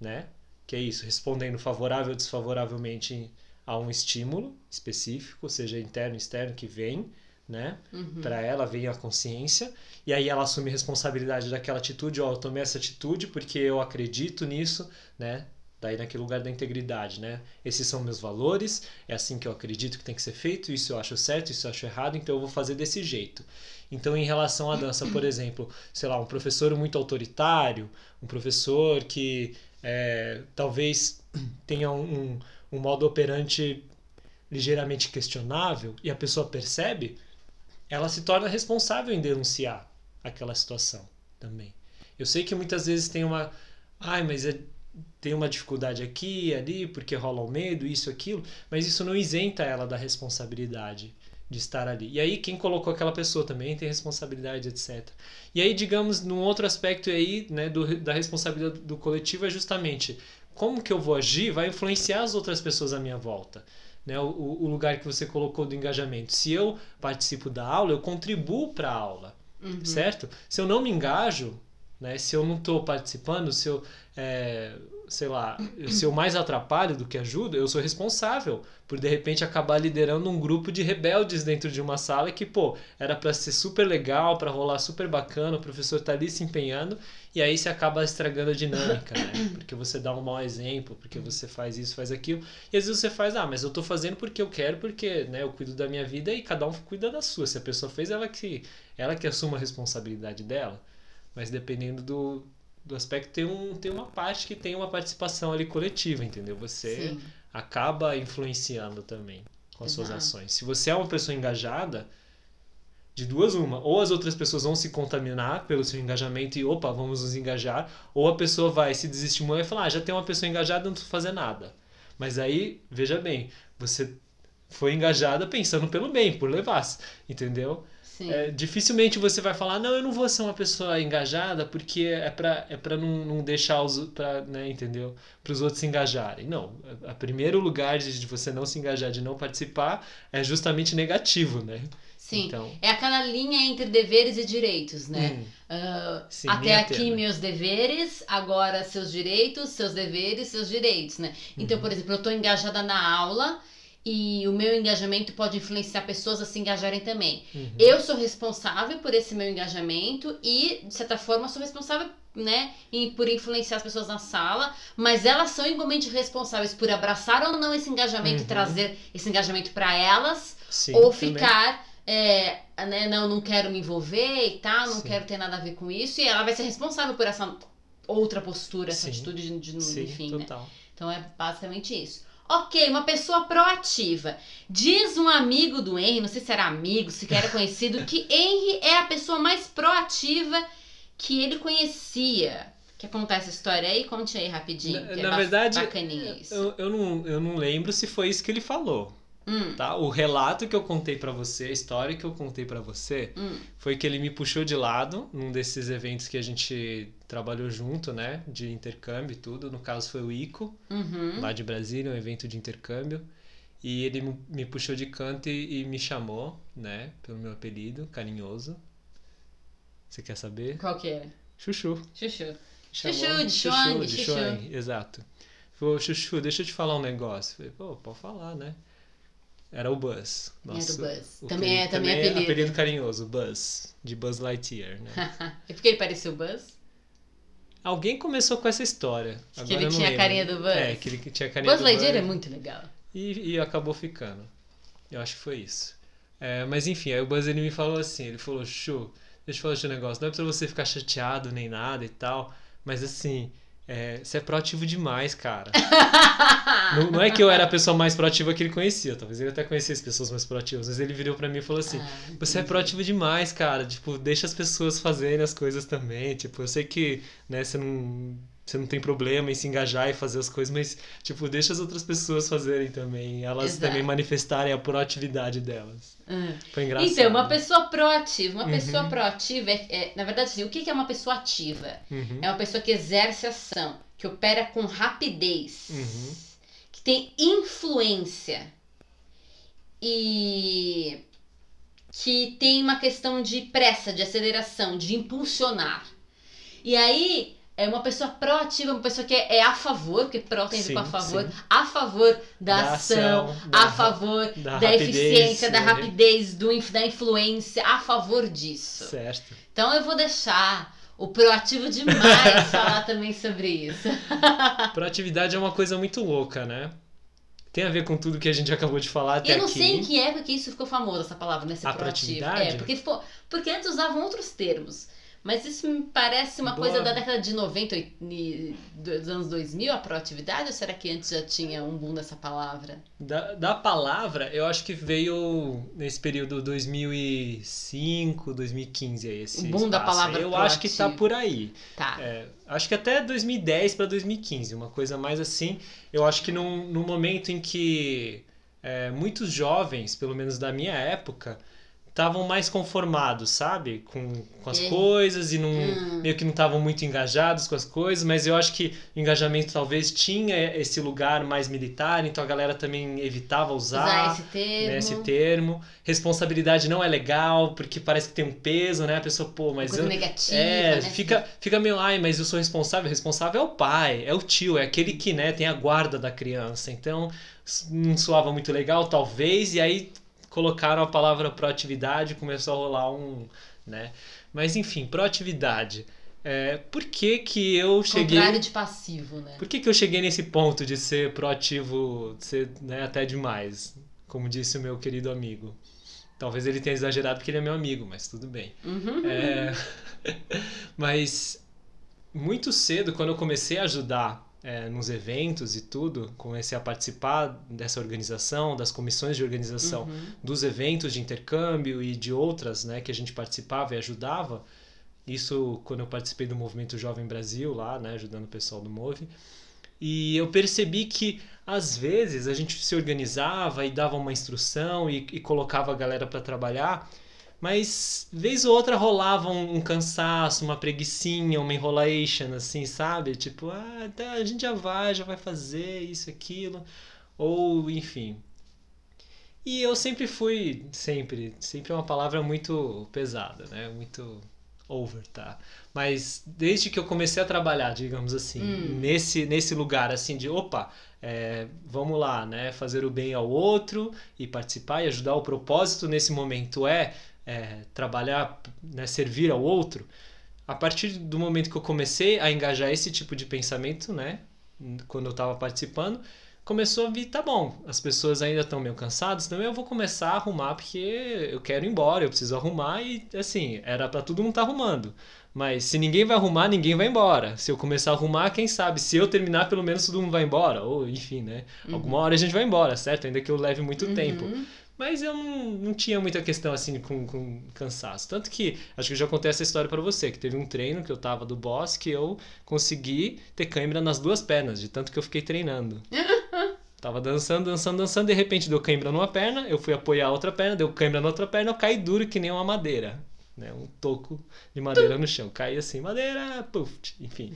né? Que é isso, respondendo favorável ou desfavoravelmente a um estímulo específico, seja interno externo, que vem, né? Uhum. Para ela vem a consciência e aí ela assume responsabilidade daquela atitude, ó, eu tomei essa atitude porque eu acredito nisso, né? Daí naquele lugar da integridade, né? Esses são meus valores, é assim que eu acredito que tem que ser feito, isso eu acho certo, isso eu acho errado, então eu vou fazer desse jeito. Então, em relação à dança, por [CLEARS THROAT] exemplo, sei lá, um professor muito autoritário, um professor que é, talvez tenha um, um um modo operante ligeiramente questionável e a pessoa percebe, ela se torna responsável em denunciar aquela situação também. Eu sei que muitas vezes tem uma. Ai, mas é, tem uma dificuldade aqui, ali, porque rola o medo, isso, aquilo, mas isso não isenta ela da responsabilidade de estar ali. E aí, quem colocou aquela pessoa também tem responsabilidade, etc. E aí, digamos, num outro aspecto aí, né, do, da responsabilidade do coletivo é justamente como que eu vou agir vai influenciar as outras pessoas à minha volta. Né? O, o lugar que você colocou do engajamento. Se eu participo da aula, eu contribuo para a aula, uhum. certo? Se eu não me engajo, né? se eu não estou participando, se eu, é, sei lá, se eu mais atrapalho do que ajudo, eu sou responsável por de repente acabar liderando um grupo de rebeldes dentro de uma sala que, pô, era para ser super legal, para rolar super bacana, o professor tá ali se empenhando e aí você acaba estragando a dinâmica, né? Porque você dá um mau exemplo, porque você faz isso, faz aquilo. E às vezes você faz, ah, mas eu tô fazendo porque eu quero, porque, né, eu cuido da minha vida e cada um cuida da sua. Se a pessoa fez, ela que ela que assuma a responsabilidade dela. Mas dependendo do, do aspecto, tem, um, tem uma parte que tem uma participação ali coletiva, entendeu? Você Sim. acaba influenciando também com as Exato. suas ações. Se você é uma pessoa engajada, de duas uma. Ou as outras pessoas vão se contaminar pelo seu engajamento e, opa, vamos nos engajar. Ou a pessoa vai se desestimular e falar, ah, já tem uma pessoa engajada, não preciso fazer nada. Mas aí, veja bem, você foi engajada pensando pelo bem, por levar, entendeu? É, dificilmente você vai falar, não, eu não vou ser uma pessoa engajada porque é pra, é pra não, não deixar os pra, né, entendeu? Para os outros se engajarem. Não, a, a primeiro lugar de, você não se engajar, de não participar, é justamente negativo, né? Sim. Então, É aquela linha entre deveres e direitos, né? hum, Ah, sim, até aqui meus deveres, agora seus direitos, seus deveres, seus direitos, né? Então, Uhum. por exemplo, eu tô engajada na aula e o meu engajamento pode influenciar pessoas a se engajarem também. uhum. Eu sou responsável por esse meu engajamento e, de certa forma, sou responsável, né, por influenciar as pessoas na sala, mas elas são igualmente responsáveis por abraçar ou não esse engajamento e Uhum. trazer esse engajamento para elas Sim, ou ficar, é, né, não, não quero me envolver e tal, não Sim. quero ter nada a ver com isso, e ela vai ser responsável por essa outra postura, essa Sim. atitude de, de- Sim, enfim, né? total. Então é basicamente isso. Ok, uma pessoa proativa. Diz um amigo do Henry, não sei se era amigo, se era conhecido, que Henry é a pessoa mais proativa que ele conhecia. Quer contar essa história aí? Conte aí rapidinho. Na, é na verdade, Bacaninha isso. eu, eu, não, eu não lembro se foi isso que ele falou, Hum, tá? O relato que eu contei pra você, a história que eu contei pra você, hum, foi que ele me puxou de lado num desses eventos que a gente trabalhou junto, né? De intercâmbio e tudo. No caso foi o ICO, uhum. lá de Brasília, um evento de intercâmbio. E ele me- puxou de canto e, e me chamou, né? Pelo meu apelido, carinhoso. Você quer saber? Qual que era? Chuchu. Chuchu. Chamou Chuchu, de Chuang, de Chuchu. Chuang, exato. Falou, Chuchu, deixa eu te falar um negócio. Falei, pô, pode falar, né? Era o Buzz. Nosso- era o Buzz. o Também é, também é também apelido. apelido carinhoso, Buzz. De Buzz Lightyear, né? [LAUGHS] é porque ele parecia o Buzz? Alguém começou com essa história. Que Agora ele tinha a carinha do Buzz? É, que ele tinha a carinha Buzz do Lightyear é Buzz. muito legal. E, e acabou ficando. Eu acho que foi isso. É, mas enfim, aí o Buzz ele me falou assim, ele falou, Chu, deixa eu falar de um negócio, não é pra você ficar chateado nem nada e tal, mas assim, é, você é proativo demais, cara. [LAUGHS] não, não é que eu era a pessoa mais proativa que ele conhecia, talvez ele até conhecesse pessoas mais proativas, mas ele virou pra mim e falou assim, Ah, você é proativo demais, cara. Tipo, deixa as pessoas fazerem as coisas também. Tipo, eu sei que, né, você não, você não tem problema em se engajar e fazer as coisas, mas, tipo, deixa as outras pessoas fazerem também. Elas Exato. também manifestarem a proatividade delas. Ah. Foi engraçado. Então, uma pessoa proativa. Uma Uhum. pessoa proativa é, é- na verdade, assim, o que que é uma pessoa ativa? Uhum. É uma pessoa que exerce ação, que opera com rapidez, Uhum. que tem influência e que tem uma questão de pressa, de aceleração, de impulsionar. E aí é uma pessoa proativa, uma pessoa que é, é a favor, porque pró tem a ver com a favor, sim. a favor da, Da ação, ação, da- a favor da da, eficiência, da é. rapidez, do, da influência, a favor disso. Certo. Então eu vou deixar o proativo demais [LAUGHS] falar também sobre isso. [LAUGHS] Proatividade é uma coisa muito louca, né? Tem a ver com tudo que a gente acabou de falar até eu não aqui. sei em que época que isso ficou famoso, essa palavra, né? Ser A proativo. proatividade? É, porque, ficou, porque antes usavam outros termos. Mas isso me parece uma Boa. coisa da década de 90 e dos anos 2000, a proatividade? Ou será que antes já tinha um boom dessa palavra? Da, da palavra, eu acho que veio nesse período 2005, 2015 aí, esse O boom da espaço. palavra Eu acho que tá proativo. por aí. Tá. É, acho que até 2010 para 2015, uma coisa mais assim. Eu acho que num, num momento em que é, muitos jovens, pelo menos da minha época, estavam mais conformados, sabe? Com, com as É. coisas e não, Hum. meio que não estavam muito engajados com as coisas, mas eu acho que o engajamento talvez tinha esse lugar mais militar, então a galera também evitava Usar usar esse termo. né, esse termo. Responsabilidade não é legal, porque parece que tem um peso, né? A pessoa, pô, mas coisa eu, negativa, é, né? fica, fica meio, ai, mas eu sou responsável. Responsável é o pai, é o tio, é aquele que, né, tem a guarda da criança. Então, não soava muito legal, talvez, e aí colocaram a palavra proatividade, começou a rolar um, né? Mas enfim, proatividade. É, por que que eu cheguei... Contrário de passivo, né? Por que que eu cheguei nesse ponto de ser proativo, de ser né, até demais? Como disse o meu querido amigo. Talvez ele tenha exagerado porque ele é meu amigo, mas tudo bem. Uhum. É, [LAUGHS] mas muito cedo, quando eu comecei a ajudar é, nos eventos e tudo, comecei a participar dessa organização, das comissões de organização Uhum. dos eventos de intercâmbio e de outras né, que a gente participava e ajudava. Isso quando eu participei do Movimento Jovem Brasil, lá, né, ajudando o pessoal do Move. E eu percebi que, às vezes, a gente se organizava e dava uma instrução e, e colocava a galera para trabalhar, Mas, vez ou outra, rolava um, um cansaço, uma preguiçinha, uma enrolation, assim, sabe? Tipo, ah, tá, a gente já vai, já vai fazer isso, aquilo. Ou, enfim. E eu sempre fui, sempre, sempre é uma palavra muito pesada, né? Muito over, tá? Mas desde que eu comecei a trabalhar, digamos assim, Hum. nesse, nesse lugar, assim, de, opa, é, vamos lá, né? Fazer o bem ao outro e participar e ajudar. O propósito nesse momento é, é trabalhar, né? servir ao outro. A partir do momento que eu comecei a engajar esse tipo de pensamento, né? Quando eu estava participando, começou a vir, tá bom, as pessoas ainda estão meio cansadas, então eu vou começar a arrumar porque eu quero ir embora, eu preciso arrumar e assim, era para todo mundo estar tá arrumando. Mas se ninguém vai arrumar, ninguém vai embora. Se eu começar a arrumar, quem sabe? Se eu terminar, pelo menos todo mundo vai embora. Ou, enfim, né? Uhum. Alguma hora a gente vai embora, certo? Ainda que eu leve muito Uhum. tempo. Mas eu não, não tinha muita questão assim com, com cansaço. Tanto que, acho que eu já contei essa história pra você, que teve um treino que eu tava do boss que eu consegui ter câimbra nas duas pernas, de tanto que eu fiquei treinando. [LAUGHS] Tava dançando, dançando, dançando, de repente deu câimbra numa perna, eu fui apoiar a outra perna, deu câimbra na outra perna, eu caí duro que nem uma madeira. Né? Um toco de madeira no chão. Caí assim, madeira, puf, enfim.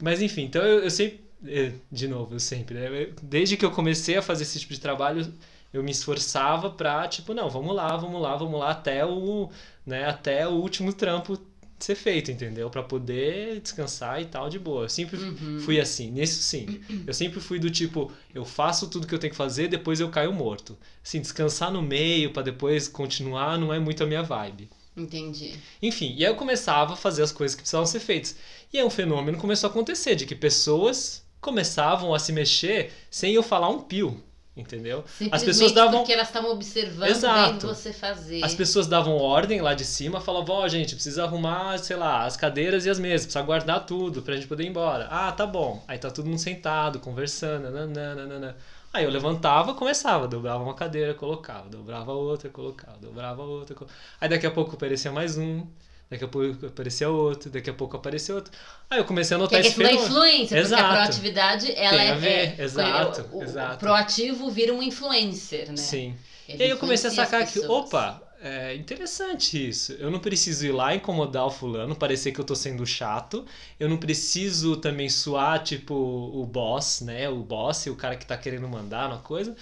Mas enfim, então eu, eu sempre. eh, De novo, eu sempre. né? Desde que eu comecei a fazer esse tipo de trabalho, eu me esforçava pra, tipo, não, vamos lá, vamos lá, vamos lá, até o, né, até o último trampo ser feito, entendeu? Pra poder descansar e tal, de boa. Eu sempre Uhum. fui assim, nisso sim. Eu sempre fui do tipo, eu faço tudo que eu tenho que fazer, depois eu caio morto. Assim, descansar no meio pra depois continuar não é muito a minha vibe. Entendi. Enfim, e aí eu começava a fazer as coisas que precisavam ser feitas. E aí um fenômeno começou a acontecer, de que pessoas começavam a se mexer sem eu falar um pio, entendeu? Simplesmente pessoas davam- porque elas estavam observando, Exato. vendo você fazer. As pessoas davam ordem lá de cima, falavam, ó, gente, precisa arrumar, sei lá, as cadeiras e as mesas, precisa guardar tudo pra gente poder ir embora. Ah, tá bom. Aí tá todo mundo sentado, conversando, nananana. Aí eu levantava, começava, dobrava uma cadeira, colocava, dobrava outra, colocava, dobrava outra. colo- Aí daqui a pouco aparecia mais um, daqui a pouco aparecia outro, daqui a pouco aparecia outro. Aí eu comecei a Que notar é esse da fenômeno. influência, porque Exato. a proatividade, ela Tem é, a ver, é- exato, o, exato. o proativo vira um influencer, né? Sim. Ele E aí eu comecei a sacar que, opa, é interessante isso. Eu não preciso ir lá incomodar o fulano, parecer que eu tô sendo chato. Eu não preciso também suar, tipo, o boss, né? O boss, o cara que tá querendo mandar uma coisa.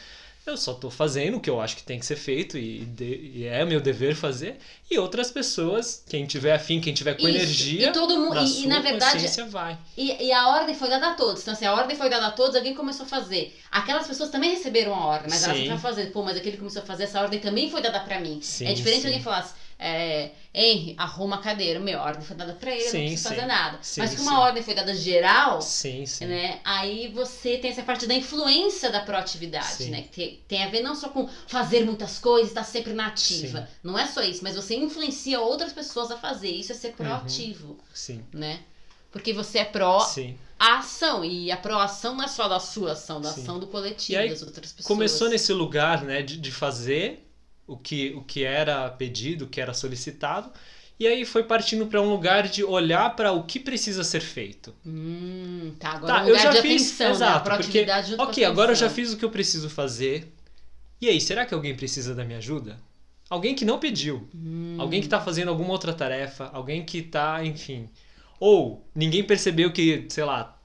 Eu só tô fazendo o que eu acho que tem que ser feito e, de- e é meu dever fazer. E outras pessoas, quem tiver afim, quem tiver com Isso, energia, E todo mundo. na E, e, na verdade, vai. E, e a ordem foi dada a todos. Então, assim, a ordem foi dada a todos, alguém começou a fazer. Aquelas pessoas também receberam a ordem, mas elas Sim. estavam fazendo. Pô, mas aquele começou a fazer, essa ordem também foi dada pra mim. Sim, é diferente sim. alguém falasse, é, Henry, arruma a cadeira. Meu, a ordem foi dada pra ele, Sim, não preciso sim. fazer nada. Sim, mas como a ordem foi dada geral, né? Aí você tem essa parte da influência da proatividade, né? Que tem, a ver não só com fazer muitas coisas, estar sempre na ativa. Não é só isso, mas você influencia outras pessoas a fazer. Isso é ser proativo, Sim. né? Porque você é pró Sim. a ação. E a proação não é só da sua ação, da Sim. ação do coletivo, E aí, das outras pessoas. Começou nesse lugar, né, de, de fazer o que, o que era pedido, o que era solicitado, e aí foi partindo para um lugar de olhar para o que precisa ser feito. Hum, tá, agora Tá, é um eu lugar já de fiz, atenção, né? Exato, com a Ok, agora eu já fiz o que eu preciso fazer. E aí, será que alguém precisa da minha ajuda? Alguém que não pediu, Hum, alguém que tá fazendo alguma outra tarefa, alguém que tá, enfim. Ou ninguém percebeu que, sei lá,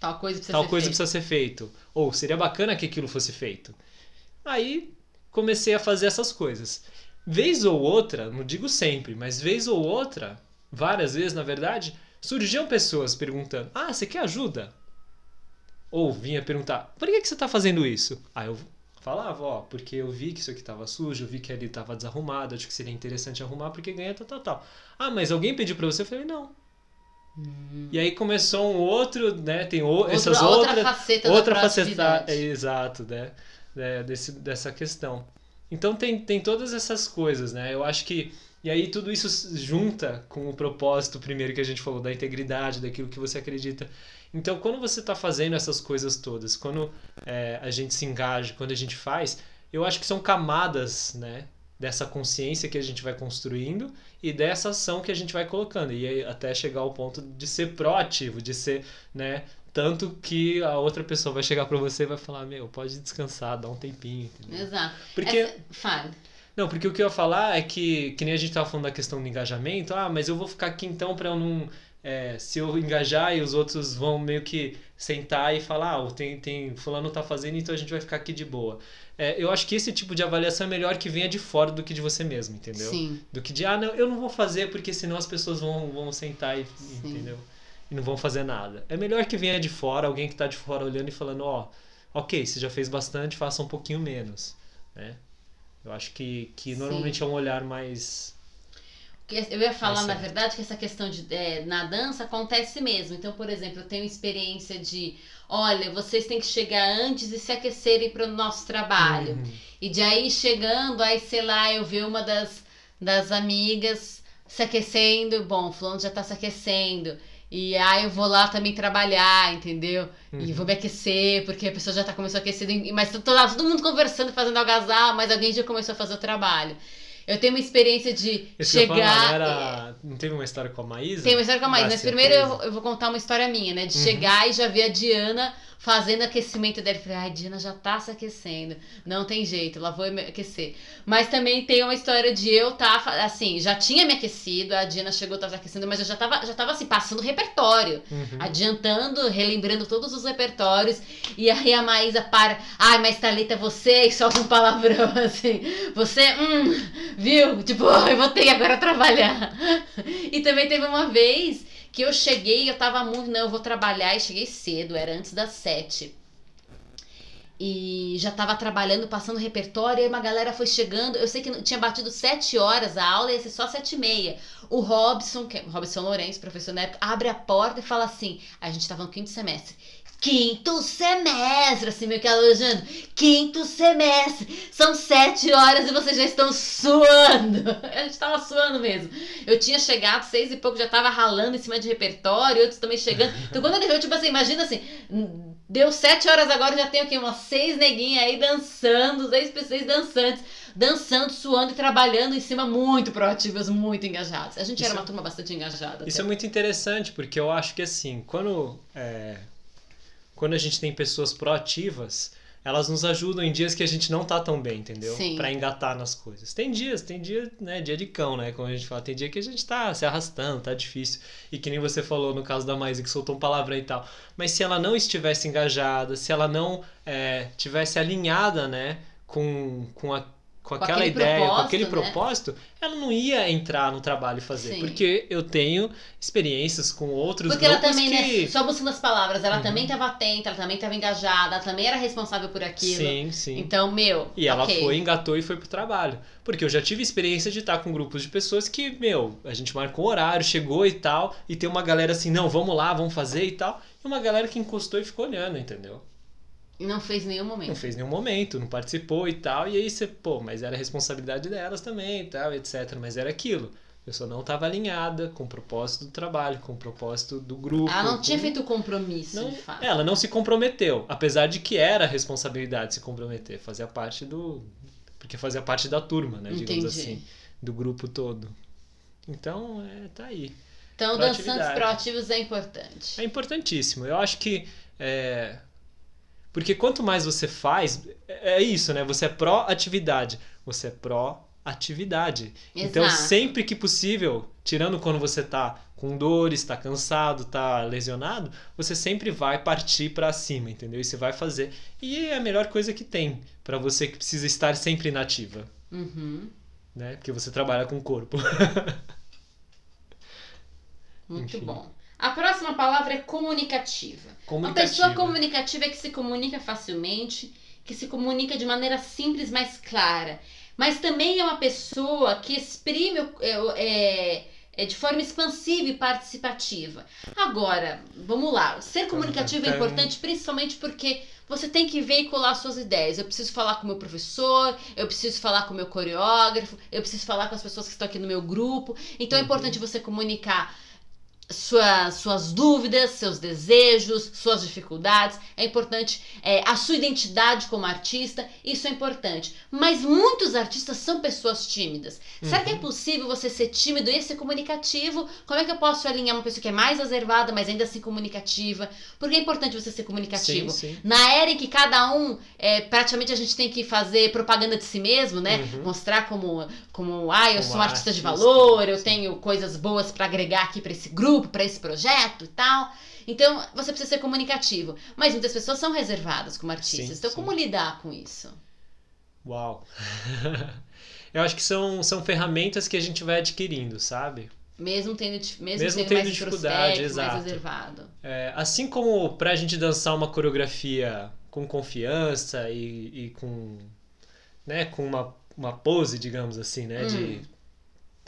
tal coisa precisa tal ser coisa feita. precisa ser feito. Ou seria bacana que aquilo fosse feito. Aí comecei a fazer essas coisas. Vez ou outra, não digo sempre, mas vez ou outra, várias vezes na verdade, surgiam pessoas perguntando: Ah, você quer ajuda? Ou vinha perguntar: Por que, que você está fazendo isso? Aí eu falava: Ó, porque eu vi que isso aqui estava sujo, eu vi que ali estava desarrumado, acho que seria interessante arrumar porque ganha tal, tal, tal. Ah, mas alguém pediu para você? Eu falei: Não. Hum. E aí começou um outro, né? Tem o, Outra- essas outra outras faceta outra da faceta é, exato né, né, desse, dessa questão. Então tem, tem todas essas coisas né? Eu acho que e aí tudo isso junta com o propósito primeiro que a gente falou da integridade daquilo que você acredita. Então quando você está fazendo essas coisas todas quando é, a gente se engaja quando a gente faz eu acho que são camadas né dessa consciência que a gente vai construindo e dessa ação que a gente vai colocando. E até chegar ao ponto de ser proativo de ser né tanto que a outra pessoa vai chegar pra você e vai falar: Meu, pode descansar, dá um tempinho. Entendeu? Exato. Porque, Essa... Fale. Não, porque o que eu ia falar é que, que nem a gente tava falando da questão do engajamento, ah, mas eu vou ficar aqui então para eu não. É, se eu engajar e os outros vão meio que sentar e falar, ah, tem, tem, fulano tá fazendo, então a gente vai ficar aqui de boa. É, eu acho que esse tipo de avaliação é melhor que venha de fora do que de você mesmo, entendeu? Sim. Do que de, ah, não, eu não vou fazer porque senão as pessoas vão, vão sentar e, Sim. entendeu? E não vão fazer nada. É melhor que venha de fora, alguém que tá de fora olhando e falando, ó, ok, você já fez bastante, faça um pouquinho menos, né? Eu acho que, que Sim. normalmente é um olhar mais... Porque Eu ia falar, na verdade, que essa questão de é, na dança acontece mesmo. Então, por exemplo, eu tenho experiência de, olha, vocês têm que chegar antes e se aquecerem para o nosso trabalho. Uhum. E de aí chegando, aí sei lá, eu vi uma das, das amigas se aquecendo, bom, fulano já tá se aquecendo. E aí eu vou lá também trabalhar, entendeu? E Uhum. vou me aquecer, porque a pessoa já tá começou a aquecer, e- mas todo, todo mundo conversando, e fazendo algazarra, mas alguém já começou a fazer o trabalho. Eu tenho uma experiência de Esse ia falar, chegar. não, era... não teve uma história com a Maísa? Tem uma história com a Maísa, mas primeiro eu, eu vou contar uma história minha, né? De Uhum. chegar e já ver a Diana fazendo aquecimento dela. Eu Falei, ai, Diana já tá se aquecendo. Não tem jeito, lá vou aquecer. Mas também tem uma história de eu tá, assim, já tinha me aquecido, a Diana chegou, tava se aquecendo, mas eu já tava, já tava assim, passando repertório. Uhum. Adiantando, relembrando todos os repertórios. E aí a Maísa para. Ai, mas Thalita, você e solta um palavrão [LAUGHS] assim. Você, hum, viu? Tipo, [LAUGHS] eu vou ter que agora trabalhar. E também teve uma vez que eu cheguei, eu tava muito. Não, eu vou trabalhar e cheguei cedo, era antes das sete. E já tava trabalhando, passando repertório, e uma galera foi chegando. Eu sei que tinha batido sete horas, a aula ia ser só sete e meia. O Robson, que é Robson Lourenço, professor na época, abre a porta e fala assim: a gente tava no quinto semestre. Quinto semestre, assim, meio que elogiando. Quinto semestre, são sete horas e vocês já estão suando. [LAUGHS] A gente tava suando mesmo. Eu tinha chegado seis e pouco, já tava ralando em cima de repertório, outros também chegando. Então quando ele veio, tipo assim, imagina assim, deu sete horas agora, já tem o quê? Umas seis neguinhas aí dançando, seis, seis dançantes, dançando, suando e trabalhando em cima, muito proativas, muito engajadas. A gente Isso era é- uma turma bastante engajada. Isso é até. muito interessante, porque eu acho que assim, quando, é, quando a gente tem pessoas proativas, elas nos ajudam em dias que a gente não tá tão bem, entendeu? Pra engatar nas coisas. Tem dias, tem dia, né, dia de cão, né, como a gente fala, tem dia que a gente tá se arrastando, tá difícil. E que nem você falou no caso da Maísa, que soltou um palavrão e tal. Mas se ela não estivesse engajada, se ela não é, tivesse alinhada, né, com, com, a, com Com aquela ideia, com aquele né? propósito, ela não ia entrar no trabalho e fazer. Sim. Porque eu tenho experiências com outros Porque ela grupos também, que... né, só buscando as palavras, ela Uhum. também estava atenta, ela também estava engajada, ela também era responsável por aquilo. Sim, sim. Então, meu. E ela ok. foi, engatou e foi pro trabalho. Porque eu já tive experiência de estar com grupos de pessoas que, meu, a gente marcou horário, chegou e tal, e tem uma galera assim, não, vamos lá, vamos fazer e tal. E uma galera que encostou e ficou olhando, entendeu? Não fez nenhum Não momento. fez nenhum momento, não participou e tal. E aí você, pô, mas era responsabilidade delas também e tal, etc. Mas era aquilo. A pessoa não estava alinhada com o propósito do trabalho, com o propósito do grupo. Ela não com- tinha feito o compromisso, Não, de fato. ela não se comprometeu, apesar de que era a responsabilidade se comprometer, fazia parte do. Porque fazia parte da turma, né? Digamos Entendi. assim, do grupo todo. Então, é, tá aí. Então, dançantes proativos é importante. É importantíssimo. Eu acho que. é, Porque quanto mais você faz, é é isso, né? Você é pró-atividade. Você é pró-atividade. Então, sempre que possível, tirando quando você tá com dores, tá cansado, tá lesionado, você sempre vai partir pra cima, entendeu? E você vai fazer. E é a melhor coisa que tem pra você que precisa estar sempre inativa, Uhum. né? Porque você trabalha com o corpo. [LAUGHS] Muito Enfim. bom. A próxima palavra é comunicativa. Uma pessoa comunicativa é que se comunica facilmente, que se comunica de maneira simples, mais clara. Mas também é uma pessoa que exprime é, é, é de forma expansiva e participativa. Agora, vamos lá. Ser comunicativo é Tan, tan, tan. importante principalmente porque você tem que veicular suas ideias. Eu preciso falar com o meu professor, eu preciso falar com o meu coreógrafo, eu preciso falar com as pessoas que estão aqui no meu grupo. Então é Uhum. importante você comunicar sua, suas dúvidas, seus desejos, suas dificuldades. É importante é, a sua identidade como artista. Isso é importante. Mas muitos artistas são pessoas tímidas. Uhum. Será que é uhum. possível você ser tímido e ser comunicativo? Como é que eu posso alinhar uma pessoa que é mais reservada, mas ainda assim comunicativa? Porque é importante você ser comunicativo. Sim, sim. Na era em que cada um, é, praticamente a gente tem que fazer propaganda de si mesmo, né? Uhum. Mostrar como, como, ah, eu como sou um artista, artista de valor, eu tenho coisas boas para agregar aqui para esse grupo grupo, para esse projeto e tal. Então, você precisa ser comunicativo. Mas muitas pessoas são reservadas como artistas. Sim, então, sim. como lidar com isso? Uau! [LAUGHS] Eu acho que são, são ferramentas que a gente vai adquirindo, sabe? Mesmo tendo, mesmo, mesmo tendo, tendo dificuldade, exato. mais reservado. É, assim como pra gente dançar uma coreografia com confiança e, e com, né, com uma, uma pose, digamos assim, né? Hum. De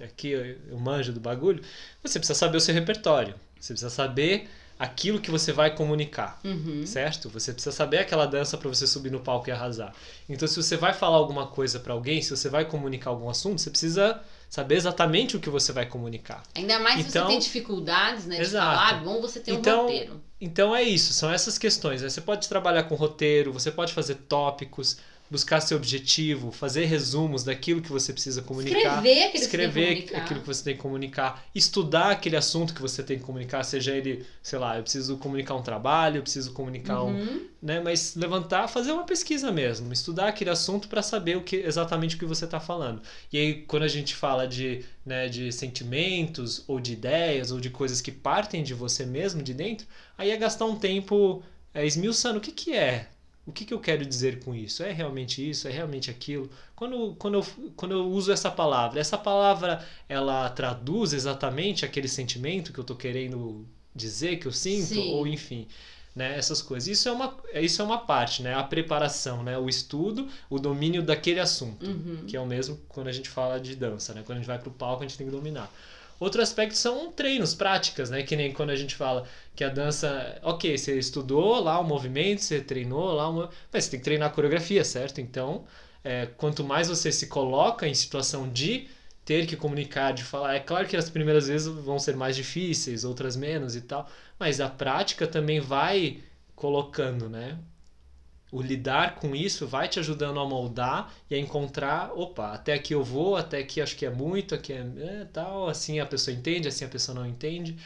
aqui eu manjo do bagulho, você precisa saber o seu repertório. Você precisa saber aquilo que você vai comunicar, uhum. certo? Você precisa saber aquela dança para você subir no palco e arrasar. Então, se você vai falar alguma coisa para alguém, se você vai comunicar algum assunto, você precisa saber exatamente o que você vai comunicar. Ainda mais então, se você então tem dificuldades, né, de exato. falar, é bom você ter então, um roteiro. Então é isso, são essas questões. Né? Você pode trabalhar com roteiro, você pode fazer tópicos, buscar seu objetivo, fazer resumos daquilo que você precisa comunicar, escrever aquilo, escrever que, aquilo que você tem que comunicar, estudar aquele assunto que você tem que comunicar, seja ele, sei lá, eu preciso comunicar um trabalho, eu preciso comunicar uhum. um, né, mas levantar, fazer uma pesquisa mesmo, estudar aquele assunto para saber o que exatamente o que você está falando. E aí quando a gente fala de, né, de sentimentos ou de ideias ou de coisas que partem de você mesmo de dentro, aí é gastar um tempo é, esmiuçando o que que é o que, que eu quero dizer com isso? É realmente isso? É realmente aquilo? Quando, quando, eu, quando eu uso essa palavra, essa palavra ela traduz exatamente aquele sentimento que eu estou querendo dizer, que eu sinto? Sim. Ou enfim, né, essas coisas. Isso é, uma, isso é uma parte, né, a preparação, né, o estudo, o domínio daquele assunto, uhum. que é o mesmo quando a gente fala de dança. Né, quando a gente vai para o palco, a gente tem que dominar. Outro aspecto são treinos, práticas, né? Que nem quando a gente fala que a dança, ok, você estudou lá o movimento, você treinou lá, uma... mas você tem que treinar a coreografia, certo? Então, é, quanto mais você se coloca em situação de ter que comunicar, de falar, é claro que as primeiras vezes vão ser mais difíceis, outras menos e tal, mas a prática também vai colocando, né? O lidar com isso vai te ajudando a moldar e a encontrar, opa, até aqui eu vou, até aqui acho que é muito, aqui é, é tal, assim a pessoa entende, assim a pessoa não entende.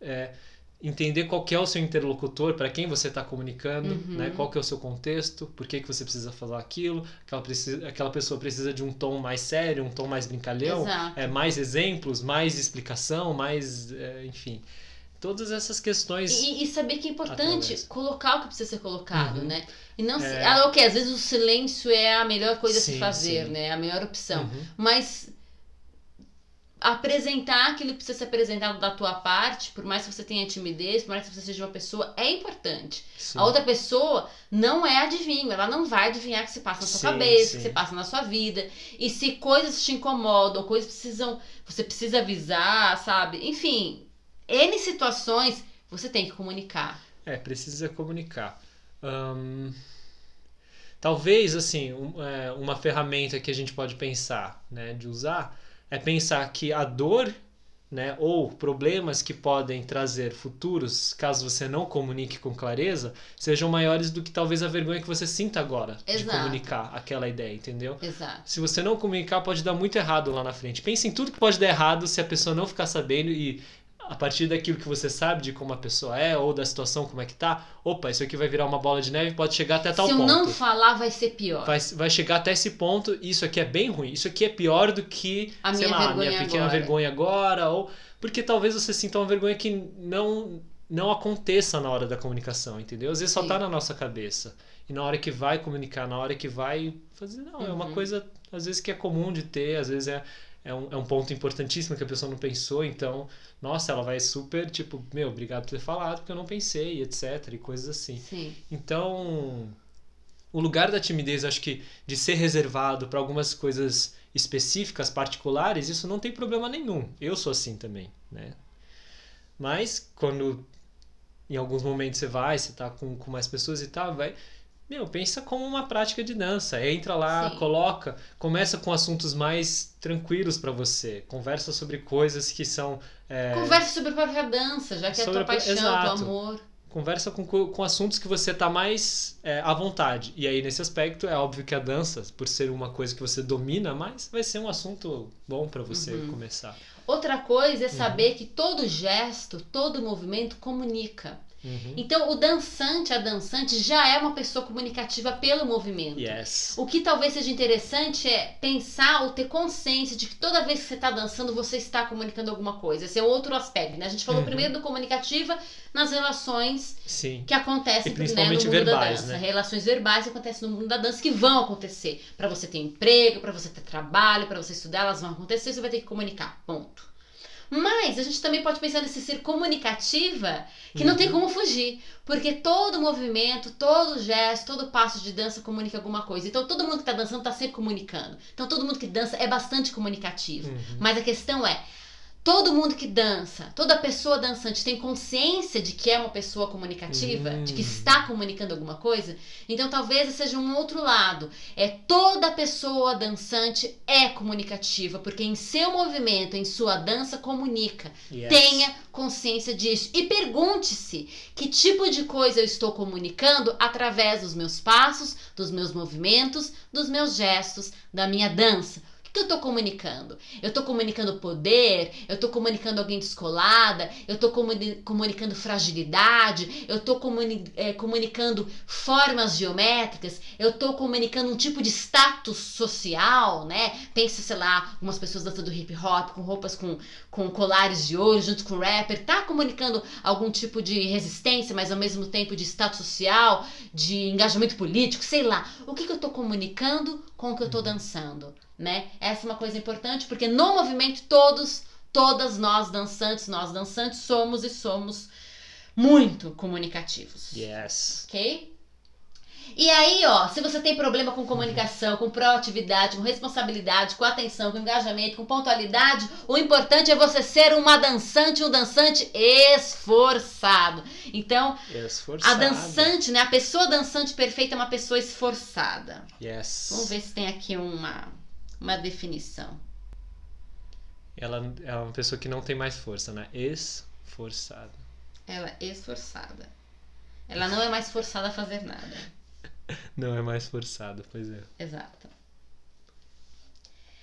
É, entender qual é o seu interlocutor, para quem você está comunicando, uhum. né? qual é o seu contexto, por que, que você precisa falar aquilo, aquela, precisa, aquela pessoa precisa de um tom mais sério, um tom mais brincalhão, é, mais exemplos, mais explicação, mais, é, enfim todas essas questões. E, e saber que é importante colocar o que precisa ser colocado, uhum. né? E não é... ah, ok, às vezes o silêncio é a melhor coisa sim, a se fazer, sim. né? A melhor opção. Uhum. Mas apresentar aquilo que precisa ser apresentado da tua parte, por mais que você tenha timidez, por mais que você seja uma pessoa, é importante. Sim. A outra pessoa não é adivinho, ela não vai adivinhar o que se passa na sua sim, cabeça, o que se passa na sua vida. E se coisas te incomodam, coisas precisam, você precisa avisar, sabe? Enfim, N situações você tem que comunicar. É, precisa comunicar. Um, talvez, assim, um, é, uma ferramenta que a gente pode pensar, né, de usar, é pensar que a dor, né, ou problemas que podem trazer futuros, caso você não comunique com clareza, sejam maiores do que talvez a vergonha que você sinta agora Exato. de comunicar aquela ideia, entendeu? Exato. Se você não comunicar, pode dar muito errado lá na frente. Pense em tudo que pode dar errado se a pessoa não ficar sabendo e a partir daquilo que você sabe de como a pessoa é ou da situação como é que tá, opa, isso aqui vai virar uma bola de neve pode chegar até tal ponto. Se eu não falar, vai ser pior. Vai, vai chegar até esse ponto, isso aqui é bem ruim. Isso aqui é pior do que, a sei minha lá, a minha pequena agora. vergonha agora, ou porque talvez você sinta uma vergonha que não não aconteça na hora da comunicação, entendeu? Às vezes só tá na nossa cabeça. E na hora que vai comunicar, na hora que vai fazer, não, uhum. é uma uhum. coisa às vezes que é comum de ter, às vezes é é um, é um ponto importantíssimo que a pessoa não pensou, então, nossa, ela vai super, tipo, meu, obrigado por ter falado, porque eu não pensei, etc, e coisas assim. Sim. Então, o lugar da timidez, acho que de ser reservado para algumas coisas específicas, particulares, isso não tem problema nenhum. Eu sou assim também, né? Mas quando em alguns momentos você vai, você tá com, com mais pessoas e tal, vai meu, pensa como uma prática de dança. Entra lá, Sim. coloca, começa com assuntos mais tranquilos para você. Conversa sobre coisas que são. é, Converse sobre a própria dança, já que é a Sobre tua paixão, Exato. teu amor. conversa com, com assuntos que você tá mais é, à vontade. E aí, nesse aspecto, é óbvio que a dança, por ser uma coisa que você domina mais, vai ser um assunto bom para você Uhum. começar. Outra coisa é Uhum. saber que todo gesto, todo movimento comunica. Uhum. Então, o dançante, a dançante, já é uma pessoa comunicativa pelo movimento. Yes. O que talvez seja interessante é pensar ou ter consciência de que toda vez que você está dançando, você está comunicando alguma coisa. Esse é outro aspecto, né? A gente falou Uhum. primeiro do comunicativa nas relações Sim. que acontecem E né, principalmente no mundo verbais, da dança. né? Relações verbais que acontecem no mundo da dança que vão acontecer. Para você ter emprego, para você ter trabalho, para você estudar, elas vão acontecer, você vai ter que comunicar. Ponto. Mas a gente também pode pensar nesse ser comunicativa que não tem Uhum. como fugir. Porque todo movimento, todo gesto, todo passo de dança comunica alguma coisa. Então todo mundo que tá dançando tá sempre comunicando. Então todo mundo que dança é bastante comunicativo. Uhum. Mas a questão é, todo mundo que dança, toda pessoa dançante tem consciência de que é uma pessoa comunicativa, Hum. de que está comunicando alguma coisa? Então talvez seja um outro lado. É toda pessoa dançante é comunicativa, porque em seu movimento, em sua dança comunica. Yes. Tenha consciência disso e pergunte-se que tipo de coisa eu estou comunicando através dos meus passos, dos meus movimentos, dos meus gestos, da minha dança. Que eu estou comunicando? Eu estou comunicando poder? Eu estou comunicando alguém descolada? Eu estou comuni- comunicando fragilidade? Eu estou comunicando formas geométricas? Eu estou comunicando um tipo de status social, né? Pensa, sei lá, umas pessoas dançando hip hop com roupas com com colares de ouro junto com o rapper, tá comunicando algum tipo de resistência, mas ao mesmo tempo de status social, de engajamento político, sei lá. O que, que eu tô comunicando com o que eu tô dançando, né? Essa é uma coisa importante, porque no movimento todos, todas nós dançantes, nós dançantes somos e somos muito comunicativos. Yes. Ok? E aí, ó, se você tem problema com comunicação, com proatividade, com responsabilidade, com atenção, com engajamento, com pontualidade, o importante é você ser uma dançante, um dançante esforçado. Então, Esforçado. a dançante, né, a pessoa dançante perfeita é uma pessoa esforçada. Yes. Vamos ver se tem aqui uma, uma definição. Ela é uma pessoa que não tem mais força, né? Esforçada. Ela é esforçada. Ela não é mais forçada a fazer nada. [LAUGHS] Não é mais forçada, pois é. Exato.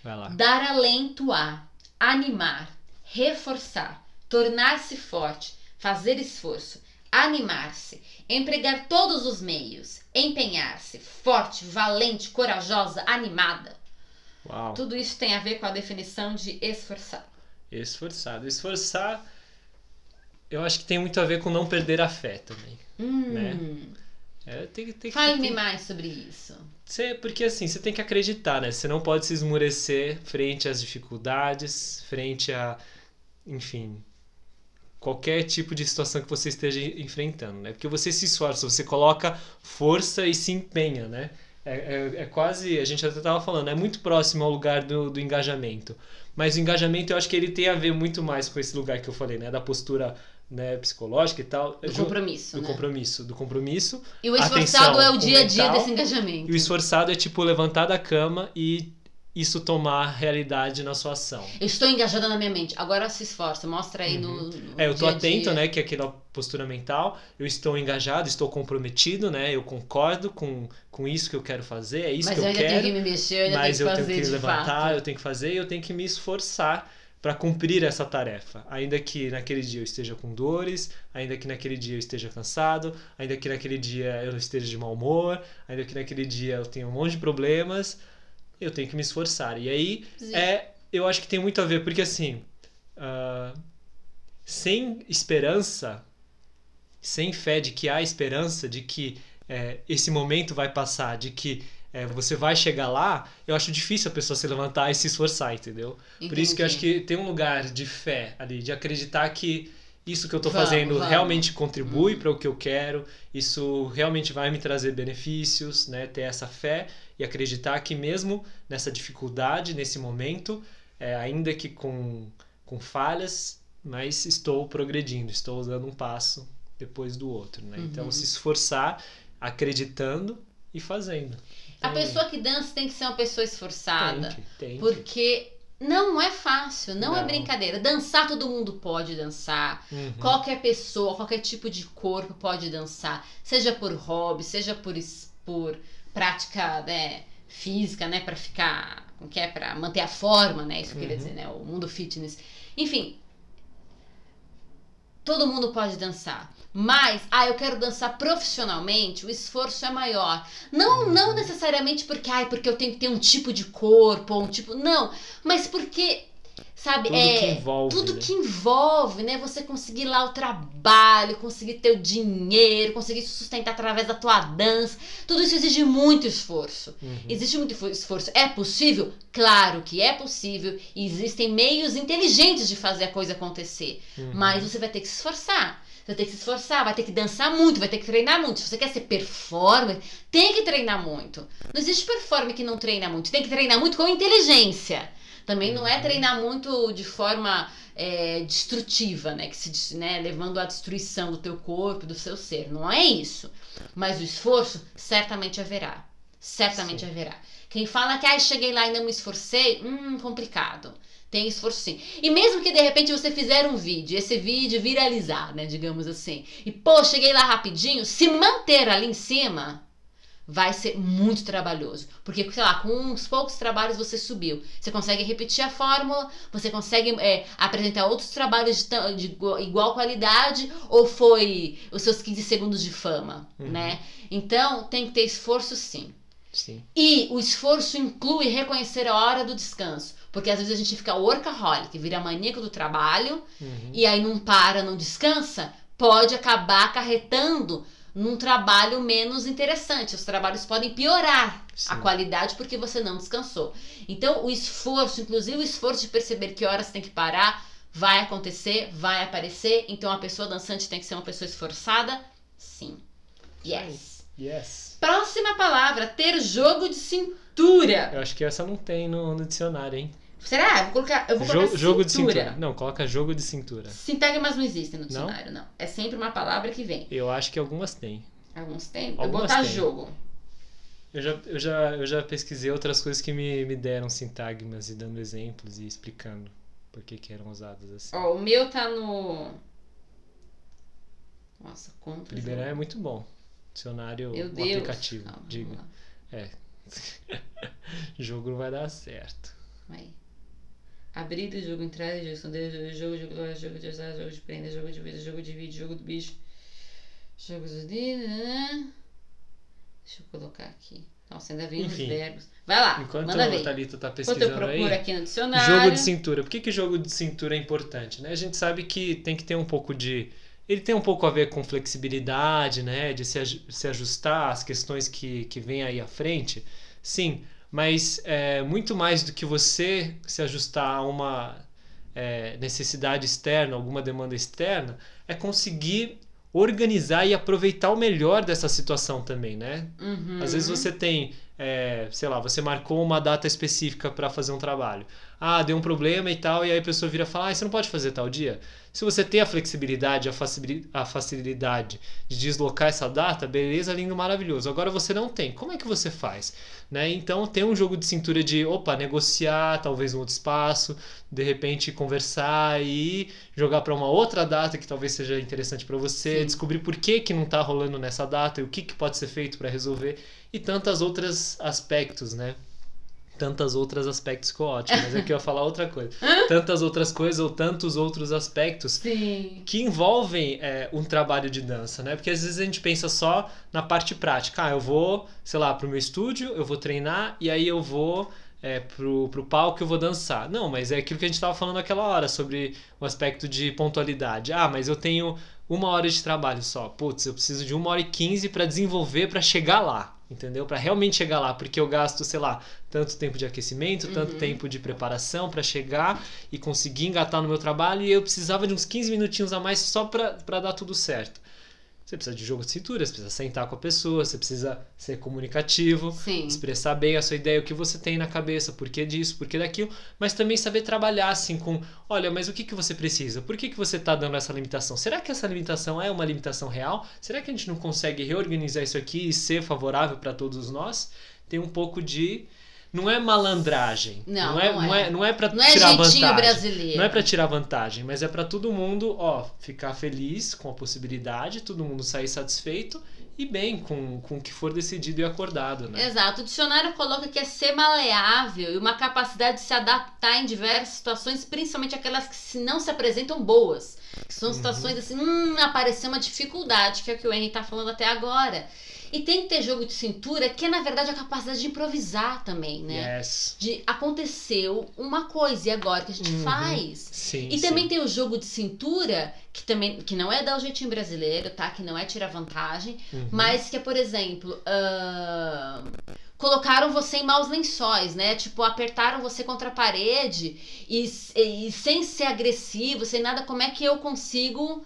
Vai lá. Dar alento a, animar, reforçar, tornar-se forte, fazer esforço, animar-se, empregar todos os meios, empenhar-se, forte, valente, corajosa, animada. Uau. Tudo isso tem a ver com a definição de esforçar. Esforçado. Esforçar, eu acho que tem muito a ver com não perder a fé também. Hum, Né? É, tem, tem, Fale-me tem- mais sobre isso. Você, porque assim, você tem que acreditar, né? Você não pode se esmurecer frente às dificuldades, frente a, enfim, qualquer tipo de situação que você esteja enfrentando, né? Porque você se esforça, você coloca força e se empenha, né? É, é, é quase, a gente até estava falando, é muito próximo ao lugar do, do engajamento. Mas o engajamento eu acho que ele tem a ver muito mais com esse lugar que eu falei, né? Da postura né, psicológica e tal. Do compromisso, do né? compromisso, do compromisso E o esforçado Atenção, é o dia a dia mental. desse engajamento. e o esforçado é tipo levantar da cama e isso tomar realidade na sua ação. Eu estou engajada na minha mente. Agora se esforça, mostra aí no, no É, eu a atento, né, que é aquela postura mental, eu estou engajado, estou comprometido, né, eu concordo com, com isso que eu quero fazer, é isso Mas que eu eu quero, tenho que me mexer, eu mas tenho eu que fazer tenho que levantar, fato. eu tenho que fazer e eu tenho que me esforçar para cumprir essa tarefa. Ainda que naquele dia eu esteja com dores, ainda que naquele dia eu esteja cansado, ainda que naquele dia eu esteja de mau humor, ainda que naquele dia eu tenha um monte de problemas, eu tenho que me esforçar. E aí Sim. é, eu acho que tem muito a ver, porque assim, ah, sem esperança, sem fé de que há esperança, de que é, esse momento vai passar, de que é, você vai chegar lá, eu acho difícil a pessoa se levantar e se esforçar, entendeu? Por isso que eu acho Entendi. que tem um lugar de fé ali, de acreditar que isso que eu Vamos, fazendo vamos. realmente contribui Hum. para o que eu quero, isso realmente vai me trazer benefícios, né? Ter essa fé e acreditar que mesmo nessa dificuldade, nesse momento, é, ainda que com, com falhas, mas estou progredindo, estou dando um passo depois do outro, né? Então Uhum. se esforçar acreditando e fazendo. A pessoa que dança tem que ser uma pessoa esforçada. tem que, tem que. Porque não é fácil, não, é Não. brincadeira. Dançar todo mundo pode dançar. Uhum. Qualquer pessoa, qualquer tipo de corpo pode dançar. Seja por hobby, seja por, por prática né, física, né? Pra ficar. Como que é? Pra manter a forma, né? Isso eu queria Uhum. dizer, né? O mundo fitness. Enfim. Todo mundo pode dançar. Mas, ah, eu quero dançar profissionalmente, o esforço é maior. Não, Uhum. não necessariamente porque, ai, porque eu tenho que ter um tipo de corpo, ou um tipo. Não, mas porque, sabe, Tudo é. que envolve. Tudo né? que envolve, né? Você conseguir lá o trabalho, conseguir ter o dinheiro, conseguir se sustentar através da tua dança. Tudo isso exige muito esforço. Uhum. Existe muito fo- esforço. É possível? Claro que é possível. E existem meios inteligentes de fazer a coisa acontecer. Uhum. Mas você vai ter que se esforçar. Você vai ter que se esforçar, vai ter que dançar muito, vai ter que treinar muito. Se você quer ser performer, tem que treinar muito. Não existe performer que não treina muito. Tem que treinar muito com inteligência. Também não é Uhum. treinar muito de forma é, destrutiva, né? Que se, né? Levando à destruição do teu corpo, do seu ser. Não é isso. Mas o esforço certamente haverá. Certamente Sim. haverá. Quem fala que ah, cheguei lá e não me esforcei, hum, complicado. Tem esforço sim. E mesmo que de repente você fizer um vídeo, esse vídeo viralizar, né, digamos assim, e pô, cheguei lá rapidinho, se manter ali em cima vai ser muito trabalhoso. Porque, sei lá, com uns poucos trabalhos você subiu. Você consegue repetir a fórmula, você consegue é, apresentar outros trabalhos de, de igual- igual qualidade, ou foi os seus 15 segundos de fama, Uhum. né? Então, tem que ter esforço sim. Sim. E o esforço inclui reconhecer a hora do descanso. Porque às vezes a gente fica workaholic, vira maníaco do trabalho, Uhum. e aí não para, não descansa, pode acabar acarretando num trabalho menos interessante. Os trabalhos podem piorar a Sim. qualidade porque você não descansou. Então, o esforço, inclusive o esforço de perceber que horas tem que parar, vai acontecer, vai aparecer. Então, a pessoa dançante tem que ser uma pessoa esforçada? Sim. Yes. Yes. Próxima palavra, ter jogo de cintura. Eu acho que essa não tem no, no dicionário, hein? Será? Eu vou colocar, eu vou colocar jogo de cintura. Não, coloca jogo de cintura. Sintagmas não existem no Não? dicionário, não? É sempre uma palavra que vem. Eu acho que algumas tem. Alguns tem. Eu vou Algumas botar tem. jogo. Eu já, eu já, eu já pesquisei outras coisas que me, me deram sintagmas e dando exemplos e explicando por que, que eram usadas assim. Ó, o meu tá no. Nossa, conta. Liberar é jogo. muito bom. Dicionário, Meu o Deus. aplicativo. Calma, diga. lá. [LAUGHS] Jogo não vai dar certo. Aí. Abrir o jogo, entrar jogo, esconder jogo, jogo, jogo, jogo, jogo de azar, jogo de prenda, jogo de vida, jogo de vídeo, jogo do bicho. Jogo do dia. Deixa eu colocar aqui. Nossa, ainda vem os verbos. Vai lá, Enquanto manda ver. Thalita tá Enquanto eu pesquisando procuro aí. aqui no dicionário. Jogo de cintura. Por que, que jogo de cintura é importante? Né? A gente sabe que tem que ter um pouco de. Ele tem um pouco a ver com flexibilidade, né? De se, se ajustar às questões que, que vem aí à frente. Sim, mas é, muito mais do que você se ajustar a uma é, necessidade externa, alguma demanda externa, é conseguir organizar e aproveitar o melhor dessa situação também, né? Uhum. Às vezes você tem, é, sei lá, você marcou uma data específica para fazer um trabalho. Ah, deu um problema e tal, e aí a pessoa vira e fala: ah, você não pode fazer tal dia? Se você tem a flexibilidade, a, facili- a facilidade de deslocar essa data, beleza, lindo, maravilhoso. Agora você não tem. Como é que você faz? Né? Então tem um jogo de cintura de, opa, negociar talvez um outro espaço, de repente conversar e jogar para uma outra data que talvez seja interessante para você, Sim. descobrir por que, que não está rolando nessa data e o que, que pode ser feito para resolver e tantas outras aspectos, né? Tantas outras aspectos ficou ótimo, mas aqui eu ia falar outra coisa. Tantas outras coisas ou tantos outros aspectos Sim. que envolvem é, um trabalho de dança, né? Porque às vezes a gente pensa só na parte prática. Ah, eu vou, sei lá, pro meu estúdio, eu vou treinar e aí eu vou é, pro, pro palco eu vou dançar. Não, mas é aquilo que a gente estava falando naquela hora sobre o aspecto de pontualidade. Ah, mas eu tenho uma hora de trabalho só. Putz, eu preciso de uma hora e quinze para desenvolver, para chegar lá. Entendeu? Para realmente chegar lá, porque eu gasto, sei lá, tanto tempo de aquecimento, tanto Uhum. tempo de preparação para chegar e conseguir engatar no meu trabalho e eu precisava de uns 15 minutinhos a mais só para dar tudo certo. Você precisa de jogo de cintura, você precisa sentar com a pessoa, você precisa ser comunicativo, Sim. expressar bem a sua ideia, o que você tem na cabeça, por que disso, por que daquilo, mas também saber trabalhar assim com, olha, mas o que, que você precisa? Por que, que você está dando essa limitação? Será que essa limitação é uma limitação real? Será que a gente não consegue reorganizar isso aqui e ser favorável para todos nós? Tem um pouco de não é malandragem. Não, não é, não é. é, não é para é tirar vantagem. brasileiro. Não é para tirar vantagem, mas é para todo mundo, ó, ficar feliz com a possibilidade, todo mundo sair satisfeito e bem com, com o que for decidido e acordado, né? Exato. O dicionário coloca que é ser maleável e uma capacidade de se adaptar em diversas situações, principalmente aquelas que se não se apresentam boas. Que são situações assim, hum, apareceu uma dificuldade, que é o que o Henry tá falando até agora. E tem que ter jogo de cintura, que é na verdade a capacidade de improvisar também, né? Yes. De aconteceu uma coisa e agora o que a gente Uhum. faz? Sim. E sim. também tem o jogo de cintura, que também que não é dar o jeitinho brasileiro, tá? Que não é tirar vantagem, Uhum. mas que é, por exemplo, ahn, colocaram você em maus lençóis, né? Tipo, apertaram você contra a parede e, e sem ser agressivo, sem nada, como é que eu consigo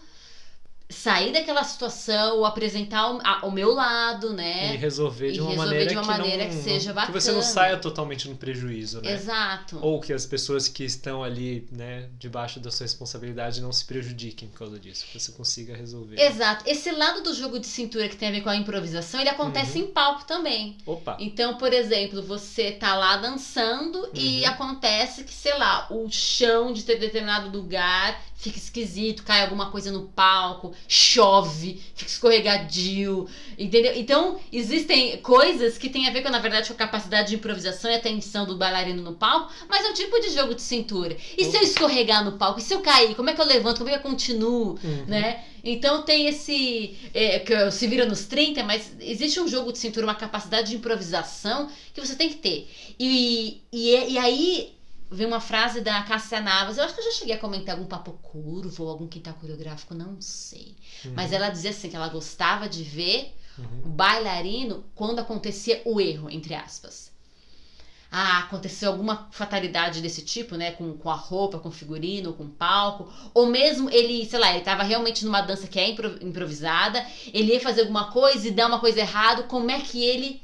sair daquela situação apresentar o, a- o meu lado, E né? resolver de E uma resolver maneira, de uma que, maneira não, que seja que você não bacana. saia totalmente no prejuízo, né? Exato. Ou que as pessoas que estão ali, né, debaixo da sua responsabilidade não se prejudiquem por causa disso, que você consiga resolver. Exato. Esse lado do jogo de cintura que tem a ver com a improvisação, ele acontece Uhum. em palco também. Opa. Então, por exemplo, você tá lá dançando e Uhum. acontece que, sei lá, o chão de ter determinado lugar fica esquisito, cai alguma coisa no palco, chove, fica escorregadio, entendeu? Então, existem coisas que têm a ver com, na verdade, com a capacidade de improvisação e atenção do bailarino no palco, mas é um tipo de jogo de cintura. E se eu escorregar no palco? E se eu cair? Como é que eu levanto? Como é que eu continuo? Uhum. né? Então tem esse. É, que se vira nos 30, mas existe um jogo de cintura, uma capacidade de improvisação que você tem que ter. E, e, é- e aí vem uma frase da Cássia Navas, eu acho que eu já cheguei a comentar algum papo curvo ou algum quintal coreográfico, não sei. Uhum. Mas ela dizia assim que ela gostava de ver Uhum. o bailarino quando acontecia o erro, entre aspas. Ah, aconteceu alguma fatalidade desse tipo, né? Com, com a roupa, com o figurino, com o palco. Ou mesmo ele, sei lá, ele tava realmente numa dança que é impro- improvisada, ele ia fazer alguma coisa e dá uma coisa errada, como é que ele.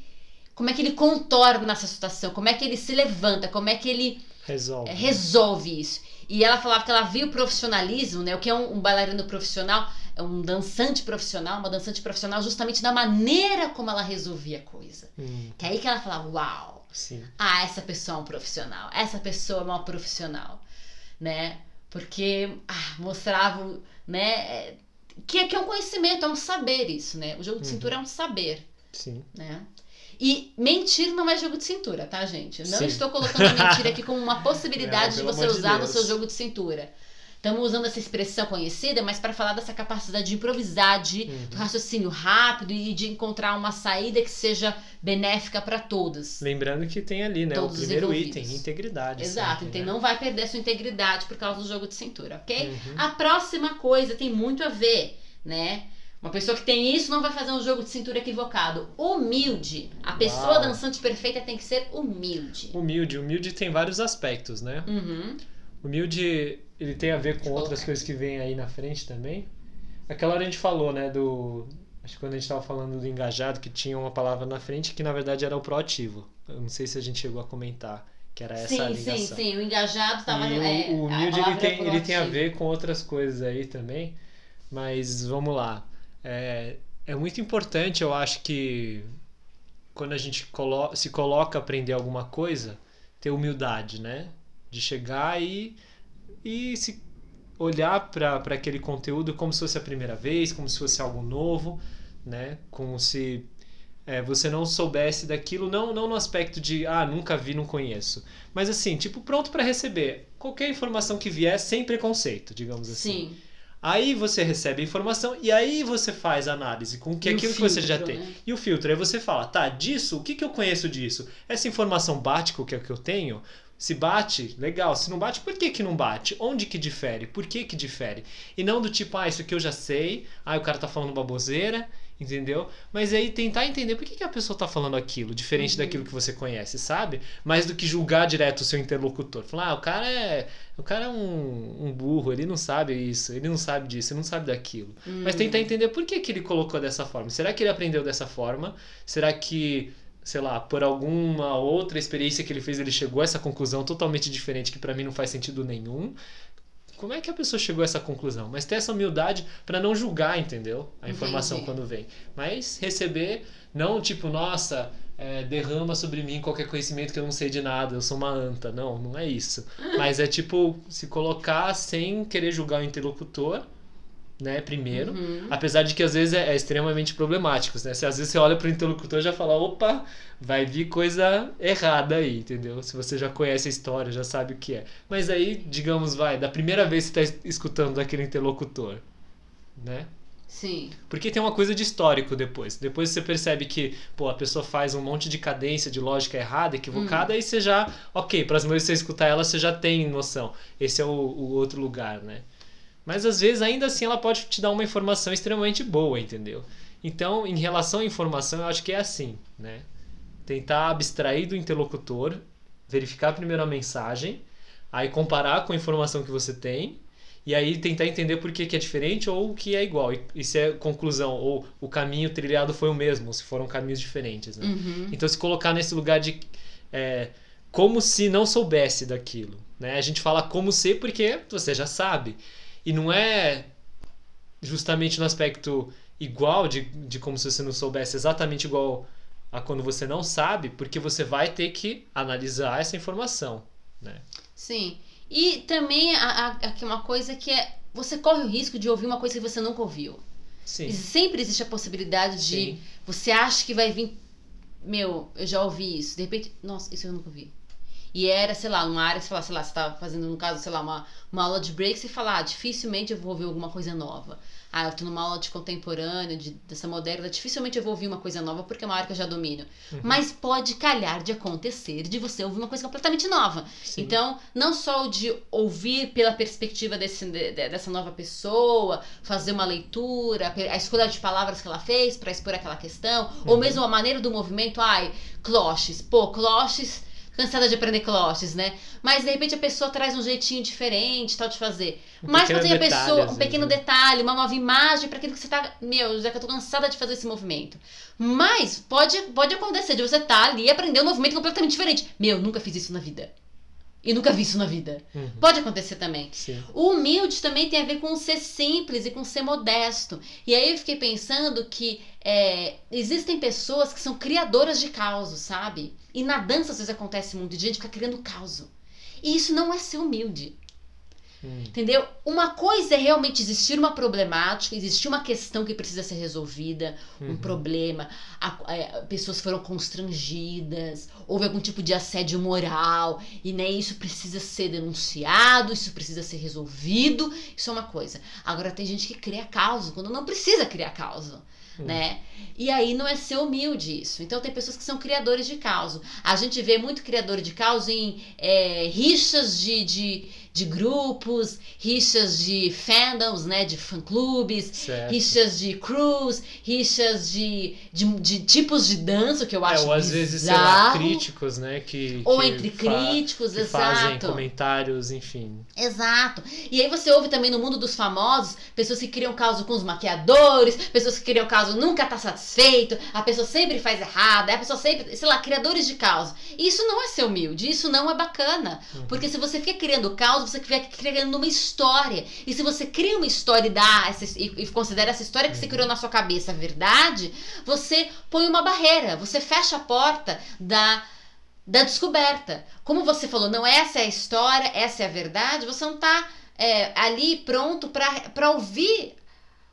Como é que ele contorna essa situação? Como é que ele se levanta? Como é que ele Resolve. é, resolve isso. E ela falava que ela viu o profissionalismo, né? O que é um, um bailarino profissional, é um dançante profissional, uma dançante profissional, justamente da maneira como ela resolvia a coisa. Hum, Que é aí que ela falava, uau, sim. ah, essa pessoa é um profissional, essa pessoa é uma profissional, né? Porque ah, mostrava, né? é, Que, que é um conhecimento, é um saber isso, né? O jogo de Uhum. cintura é um saber Sim. né? E mentir não é jogo de cintura, tá, gente? Não Sim. estou colocando a mentira aqui como uma [LAUGHS] possibilidade Não, de pelo você amor de usar no seu jogo de cintura. Estamos usando essa expressão conhecida, mas para falar dessa capacidade de improvisar, de Uhum. do raciocínio rápido e de encontrar uma saída que seja benéfica para todos. Lembrando que tem ali, né, Todos o primeiro item, integridade. Exato, sempre, então né? não vai perder sua integridade por causa do jogo de cintura, ok? Uhum. A próxima coisa tem muito a ver, né? Uma pessoa que tem isso não vai fazer um jogo de cintura equivocado. Humilde. A pessoa Uau. dançante perfeita tem que ser humilde. Humilde. Humilde tem vários aspectos, né? Uhum. Humilde, ele tem a ver com outras coisas que vem aí na frente também. Aquela hora a gente falou, né, do... Acho que quando a gente estava falando do engajado, que tinha uma palavra na frente que na verdade era o proativo. Eu não sei se a gente chegou a comentar, que era essa Sim, a sim, ligação. sim. O engajado estava. O- é, o, a humilde ele tem, ele tem a ver com outras coisas aí também, mas vamos lá. É, é muito importante, eu acho que quando a gente colo se coloca a aprender alguma coisa, ter humildade, né? De chegar e, e se olhar para aquele conteúdo como se fosse a primeira vez, como se fosse algo novo, né? Como se é, você não soubesse daquilo, não, não no aspecto de, ah, nunca vi, não conheço. Mas assim, tipo, pronto para receber qualquer informação que vier sem preconceito, digamos assim. Sim. Aí você recebe a informação e aí você faz a análise com que E aquilo que você já filtro, tem. né? E o filtro, aí você fala, tá, disso, o que, que eu conheço disso? Essa informação bate com o que, é que eu tenho? Se bate, legal. Se não bate, por que, que não bate? Onde que difere? Por que que difere? E não do tipo, ah, isso aqui eu já sei, ah, o cara tá falando baboseira, entendeu? Mas aí tentar entender por que, que a pessoa tá falando aquilo, diferente Uhum. daquilo que você conhece, sabe? Mais do que julgar direto o seu interlocutor. Falar, ah, o cara é, o cara é um, um burro, ele não sabe isso, ele não sabe disso, ele não sabe daquilo. Mas tentar entender por que, que ele colocou dessa forma. Será que ele aprendeu dessa forma? Será que, sei lá, por alguma outra experiência que ele fez, ele chegou a essa conclusão totalmente diferente que pra mim não faz sentido nenhum? Como é que a pessoa chegou a essa conclusão? Mas ter essa humildade pra não julgar, entendeu? A informação Entendi. quando vem. Mas receber, não tipo, nossa, é, derrama sobre mim qualquer conhecimento que eu não sei de nada, eu sou uma anta. Não, não é isso. [LAUGHS] Mas é tipo, se colocar sem querer julgar o interlocutor, né, primeiro. Uhum. Apesar de que às vezes é, é extremamente problemático, né? Se às vezes você olha pro interlocutor e já fala, opa, vai vir coisa errada aí, entendeu? Se você já conhece a história, já sabe o que é. Mas aí, digamos, vai, da primeira vez que você tá es- escutando daquele interlocutor, né? Sim. Porque tem uma coisa de histórico depois. Depois você percebe que, pô, a pessoa faz um monte de cadência, de lógica errada, equivocada, aí você já, ok, próxima vez que você escutar ela, você já tem noção. Esse é o, o outro lugar, né? Mas às vezes, ainda assim, ela pode te dar uma informação extremamente boa, entendeu? Então, em relação à informação, eu acho que é assim, né? Tentar abstrair do interlocutor, verificar primeiro a mensagem, aí comparar com a informação que você tem, e aí tentar entender por que, que é diferente ou o que é igual. E, e se é conclusão, ou o caminho trilhado foi o mesmo, ou se foram caminhos diferentes, né? Uhum. Então se colocar nesse lugar de é, como se não soubesse daquilo. Né? A gente fala como se porque você já sabe. E não é justamente no aspecto igual de, de como se você não soubesse exatamente igual a quando você não sabe, porque você vai ter que analisar essa informação. Né? Sim. E também a- a- aqui uma coisa que é. Você corre o risco de ouvir uma coisa que você nunca ouviu. Sim. E sempre existe a possibilidade de. Sim. Você acha que vai vir. Meu, eu já ouvi isso. De repente, nossa, isso eu nunca ouvi. E era, sei lá, numa área você fala, sei lá, você tá fazendo, no caso, sei lá, uma, uma aula de break, você fala, ah, dificilmente eu vou ouvir alguma coisa nova. Ah, eu tô numa aula de contemporâneo, de, dessa moderna, dificilmente eu vou ouvir uma coisa nova porque é uma área que eu já domino. Uhum. Mas pode calhar de acontecer de você ouvir uma coisa completamente nova. Sim. Então, não só o de ouvir pela perspectiva desse, de- de- dessa nova pessoa, fazer uma leitura, a escolha de palavras que ela fez para expor aquela questão, ou Uhum. mesmo a maneira do movimento, ai, cloches, pô, cloches, cansada de aprender cloches, né? Mas de repente a pessoa traz um jeitinho diferente, tal de fazer. Um Mas pode ter a pessoa, um pequeno né? detalhe, uma nova imagem para aquilo que você tá, meu, já que eu tô cansada de fazer esse movimento. Mas pode, pode acontecer de você estar ali e aprender um movimento completamente diferente. Meu, nunca fiz isso na vida. E nunca vi isso na vida. Uhum. Pode acontecer também. Sim. O humilde também tem a ver com ser simples e com ser modesto. E aí eu fiquei pensando que é, existem pessoas que são criadoras de causos, sabe? E na dança às vezes acontece muito de gente ficar criando caos. E isso não é ser humilde. Hum. Entendeu? Uma coisa é realmente existir uma problemática, existir uma questão que precisa ser resolvida, um Uhum. problema, a- é, pessoas foram constrangidas, houve algum tipo de assédio moral, e né, isso precisa ser denunciado, isso precisa ser resolvido, isso é uma coisa. Agora tem gente que cria causa quando não precisa criar causa. Né? E aí não é ser humilde isso. Então tem pessoas que são criadores de caos. A gente vê muito criador de caos em é, rixas de, de, de grupos, rixas de fandoms, né? De fã-clubes, rixas de crews, rixas de, de, de tipos de dança, que eu É, acho ou às vezes, sei lá, bizarro. críticos, né? Que, Ou que entre críticos, que fazem exato. comentários, enfim. Exato. E aí você ouve também no mundo dos famosos, pessoas que criam caso com os maquiadores, pessoas que criam caso nunca tá satisfeito, a pessoa sempre faz errado, a pessoa sempre, sei lá, criadores de caos. E isso não é ser humilde, isso não é bacana. Uhum. Porque se você fica criando caos, você fica criando uma história. E se você cria uma história e dá essa, e, e considera essa história que você Uhum. criou na sua cabeça verdade, você põe uma barreira, você fecha a porta da da descoberta. Como você falou, não essa é a história, essa é a verdade, você não tá é, ali pronto para ouvir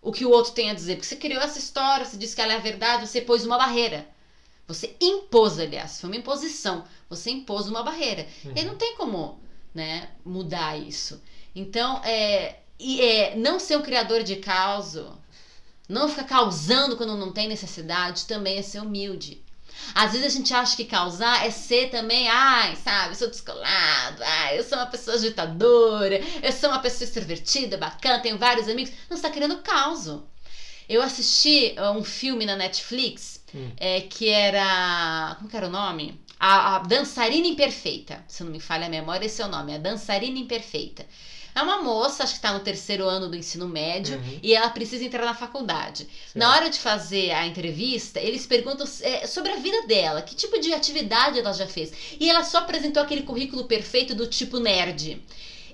o que o outro tem a dizer. Porque você criou essa história, você disse que ela é a verdade, você pôs uma barreira. Você impôs, aliás, foi uma imposição. Você impôs uma barreira. Uhum. E não tem como né, mudar isso. Então, é, e, é, não ser um criador de caos, não ficar causando quando não tem necessidade, também é ser humilde. Às vezes a gente acha que causar é ser também, ai, sabe, eu sou descolado, ai, eu sou uma pessoa agitadora, eu sou uma pessoa extrovertida, bacana, tenho vários amigos. Não, você tá criando caos. Eu assisti uh, um filme na Netflix Hum. é, que era. Como que era o nome? A, a Dançarina Imperfeita. Se não me falha a memória, esse é o nome. A Dançarina Imperfeita. É uma moça, acho que está no terceiro ano do ensino médio, Uhum. e ela precisa entrar na faculdade. Na hora de fazer a entrevista, eles perguntam é, sobre a vida dela, que tipo de atividade ela já fez. E ela só apresentou aquele currículo perfeito do tipo nerd.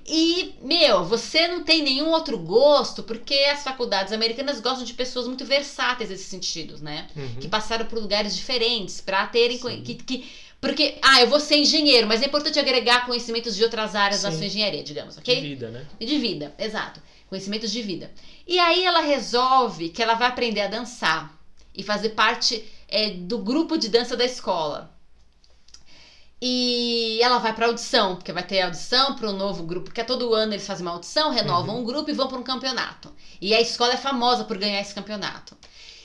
E, meu, você não tem nenhum outro gosto, porque as faculdades americanas gostam de pessoas muito versáteis nesses sentidos, né? Uhum. Que passaram por lugares diferentes para terem. Que, que, porque, ah, eu vou ser engenheiro, mas é importante agregar conhecimentos de outras áreas na Sim. sua engenharia, digamos, De ok? vida, né? De vida, exato. Conhecimentos de vida. E aí ela resolve que ela vai aprender a dançar e fazer parte é, do grupo de dança da escola. E ela vai para audição, porque vai ter audição para um novo grupo, porque todo ano eles fazem uma audição, renovam um grupo e vão para um campeonato. E a escola é famosa por ganhar esse campeonato.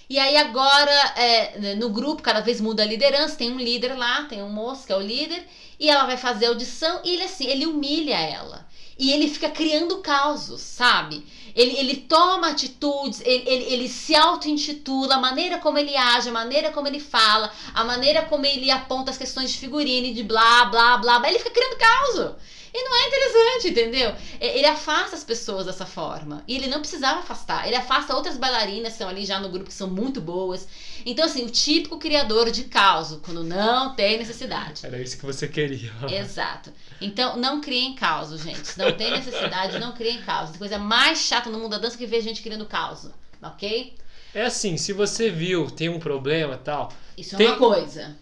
E aí agora, é, no grupo, cada vez muda a liderança, tem um líder lá, tem um moço que é o líder, e ela vai fazer a audição e ele assim, ele humilha ela. E ele fica criando causos, sabe? Ele, ele toma atitudes, ele, ele, ele se auto-intitula, a maneira como ele age, a maneira como ele fala, a maneira como ele aponta as questões de figurino e de blá, blá, blá, blá. Ele fica criando caos. E não é interessante, entendeu? É, Ele afasta as pessoas dessa forma. E ele não precisava afastar. Ele afasta outras bailarinas que estão ali já no grupo que são muito boas. Então, assim, o típico criador de caos, quando não tem necessidade. Era isso que você queria. Exato. Então, não criem caos, gente. Não tem necessidade, não criem caos. A coisa mais chata no mundo da dança é que ver gente criando caos. Ok? É assim, se você viu, tem um problema e tal. Isso é Tem- uma coisa.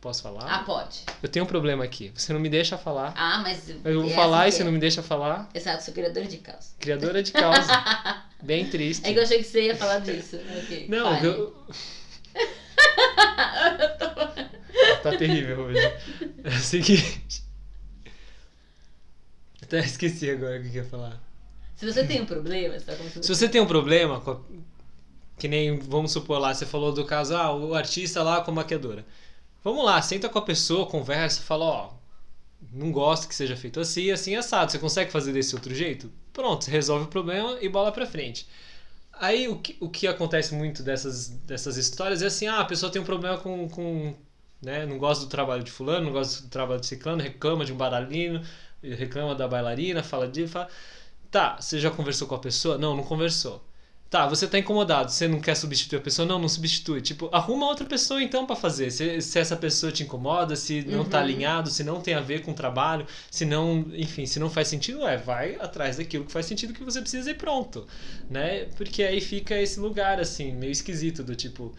Posso falar? Ah, pode. Eu tenho um problema aqui. Você não me deixa falar. Ah, mas. Eu vou essa falar e que você é. não me deixa falar. Exato, sou criadora de caos. Criadora de causa. [LAUGHS] Bem triste. É que eu achei que você ia falar disso. [LAUGHS] Ok. Não, fale. eu... [LAUGHS] tá terrível hoje. É o seguinte. Até esqueci agora o que eu ia falar. Se você tem um problema, você tá começando Se você tem um problema, que nem, vamos supor lá, você falou do caso, ah, o artista lá com a maquiadora. Vamos lá, senta com a pessoa, conversa, fala, ó, não gosto que seja feito assim, assim, assado. Você consegue fazer desse outro jeito? Pronto, você resolve o problema e bola pra frente. Aí o que, o que acontece muito dessas, dessas histórias é assim, ah, a pessoa tem um problema com, com né, não gosta do trabalho de fulano, não gosta do trabalho de ciclano, reclama de um bailarino, reclama da bailarina, fala de, fala, Tá, você já conversou com a pessoa? Não, não conversou. Tá, você tá incomodado, você não quer substituir a pessoa? Não, não substitui. Tipo, arruma outra pessoa então pra fazer. Se, se essa pessoa te incomoda, se não tá Uhum. alinhado, se não tem a ver com o trabalho, se não, enfim, se não faz sentido, é, vai atrás daquilo que faz sentido que você precisa e pronto, né? Porque aí fica esse lugar, assim, meio esquisito do tipo...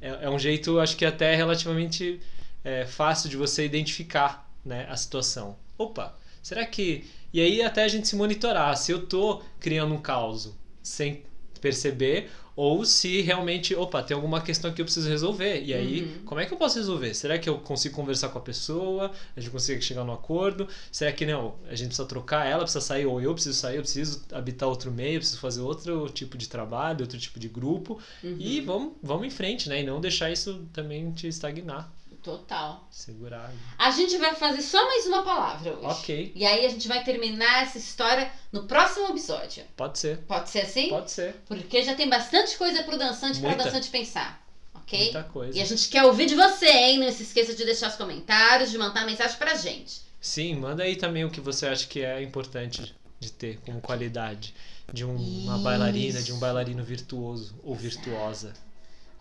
É, é um jeito, acho que até relativamente é, fácil de você identificar, né, a situação. Opa, será que... E aí até a gente se monitorar se eu tô criando um caos sem perceber ou se realmente, opa, tem alguma questão que eu preciso resolver. E aí, Uhum. como é que eu posso resolver? Será que eu consigo conversar com a pessoa? A gente consegue chegar num acordo? Será que não? A gente precisa trocar ela, precisa sair, ou eu preciso sair, eu preciso habitar outro meio, eu preciso fazer outro tipo de trabalho, outro tipo de grupo. Uhum. E vamos, vamos em frente, né? E não deixar isso também te estagnar, Total. segurar. A gente vai fazer só mais uma palavra hoje. Ok, E aí a gente vai terminar essa história no próximo episódio. pode ser. Pode ser assim? Pode ser. Porque já tem bastante coisa pro dançante para Muita. dançante pensar. Ok? Muita coisa. E a gente quer ouvir de você, hein? Não se esqueça de deixar os comentários, de mandar mensagem pra gente. Sim, manda aí também o que você acha que é importante de ter como qualidade de um- uma bailarina, de um bailarino virtuoso ou virtuosa.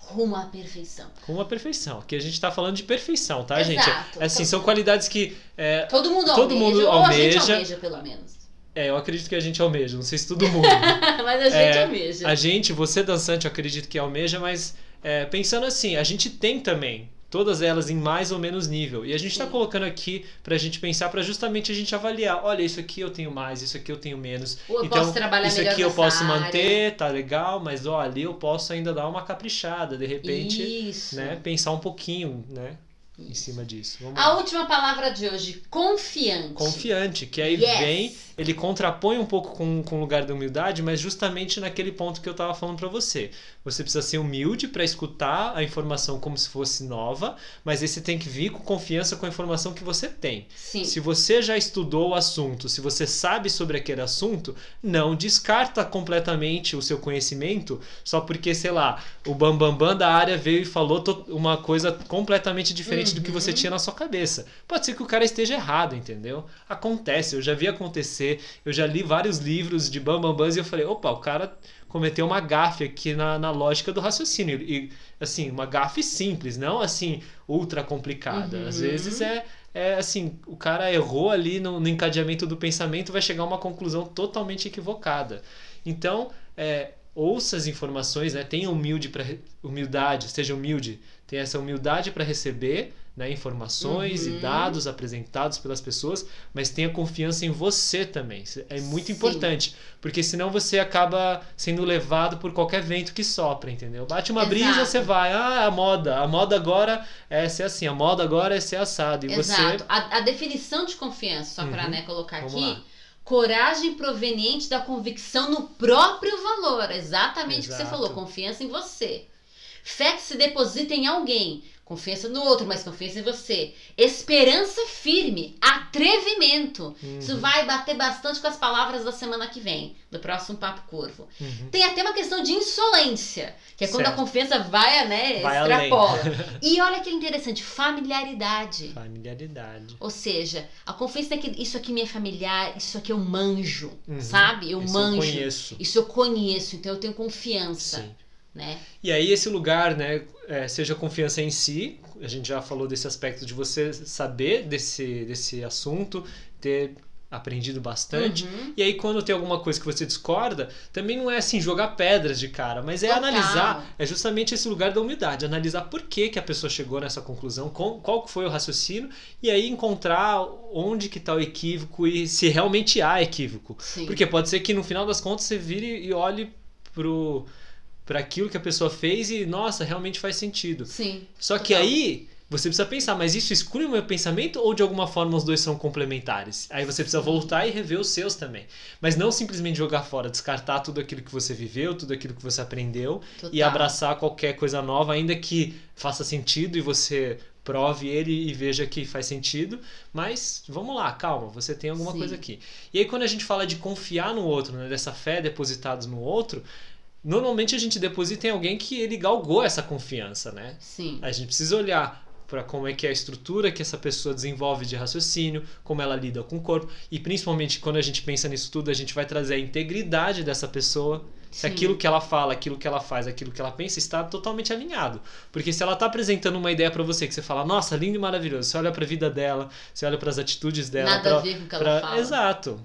Rumo à perfeição. Com uma perfeição. Aqui a gente tá falando de perfeição, tá, Exato. gente? É Assim, são qualidades que é, Todo mundo Todo almeja. mundo ou a gente almeja. almeja, pelo menos. é, eu acredito que a gente almeja, não sei se todo mundo. [LAUGHS] Mas a gente É, almeja. a gente, você dançante, eu acredito que almeja, mas é, pensando assim, a gente tem também todas elas em mais ou menos nível. E a gente tá Sim. colocando aqui pra gente pensar, pra justamente a gente avaliar. Olha, isso aqui eu tenho mais, isso aqui eu tenho menos. Ou eu então, posso trabalhar isso aqui eu posso área. manter, tá legal, mas ó, ali eu posso ainda dar uma caprichada, de repente, Isso. né, pensar um pouquinho, né? em cima disso. Vamos A lá. última palavra de hoje, confiante. Confiante, que aí Yes. vem, ele contrapõe um pouco com, com o lugar da humildade, mas justamente naquele ponto que eu tava falando para você. Você precisa ser humilde para escutar a informação como se fosse nova, mas aí você tem que vir com confiança com a informação que você tem. Sim. Se você já estudou o assunto, se você sabe sobre aquele assunto, não descarta completamente o seu conhecimento só porque, sei lá, o Bambambam Bam Bam da área veio e falou uma coisa completamente diferente do que você Uhum. tinha na sua cabeça. Pode ser que o cara esteja errado, entendeu? Acontece, eu já vi acontecer, eu já li vários livros de Bambambans Bam Bams e eu falei, opa, o cara cometeu uma gafe aqui na, na lógica do raciocínio. E, assim, uma gafe simples, não assim, ultra complicada. Às Uhum. vezes é, é assim, o cara errou ali no, no encadeamento do pensamento, vai chegar a uma conclusão totalmente equivocada. Então, é, ouça as informações, né? Tenha humilde pra, humildade, seja humilde, tenha essa humildade para receber né, informações Uhum. e dados apresentados pelas pessoas, mas tenha confiança em você também. É muito Sim. importante, porque senão você acaba sendo levado por qualquer vento que sopra, entendeu? Bate uma brisa, Exato. você vai, ah, a moda, a moda agora é ser assim, a moda agora é ser assado. E Exato. você. A, a definição de confiança, só para Uhum. né, colocar Vamos aqui. lá. Coragem proveniente da convicção no próprio valor. Exatamente o que você falou. Confiança em você. Fé que se deposita em alguém. Confiança no outro, mas confiança em você. Esperança firme. Atrevimento. Isso Uhum, vai bater bastante com as palavras da semana que vem, do próximo Papo Curvo. uhum. Tem até uma questão de insolência, que é quando a Certo. confiança vai, né, Vai extrapola. E olha que interessante, familiaridade. Familiaridade. Ou seja, a confiança é que isso aqui me é familiar, isso aqui eu manjo, Uhum. sabe? Eu Isso manjo. Eu conheço. Isso eu conheço, então eu tenho confiança, Sim. Né? E aí esse lugar, né, é, seja confiança em si, a gente já falou desse aspecto de você saber desse, desse assunto, ter aprendido bastante. Uhum. E aí quando tem alguma coisa que você discorda, também não é assim jogar pedras de cara, mas é Total. analisar, é justamente esse lugar da humildade, analisar por que, que a pessoa chegou nessa conclusão, com- qual foi o raciocínio e aí encontrar onde que está o equívoco e se realmente há equívoco. Sim. Porque pode ser que no final das contas você vire e olhe pro para aquilo que a pessoa fez e nossa, realmente faz sentido. Sim. Só que Total. aí você precisa pensar, mas isso exclui o meu pensamento ou de alguma forma os dois são complementares? Aí você precisa voltar e rever os seus também. Mas não simplesmente jogar fora, descartar tudo aquilo que você viveu, tudo aquilo que você aprendeu Total. e abraçar qualquer coisa nova, ainda que faça sentido e você prove ele e veja que faz sentido, mas vamos lá, calma, você tem alguma Sim. coisa aqui. E aí quando a gente fala de confiar no outro, né, dessa fé depositada no outro, normalmente a gente deposita em alguém que ele galgou essa confiança, né? Sim. A gente precisa olhar para como é que é a estrutura que essa pessoa desenvolve de raciocínio, como ela lida com o corpo e principalmente quando a gente pensa nisso tudo, a gente vai trazer a integridade dessa pessoa. Se aquilo que ela fala, aquilo que ela faz, aquilo que ela pensa está totalmente alinhado. Porque se ela está apresentando uma ideia para você que você fala, nossa, lindo e maravilhoso, você olha para a vida dela, você olha para as atitudes dela, Nada pra- a ver com o que ela pra- fala. Exato.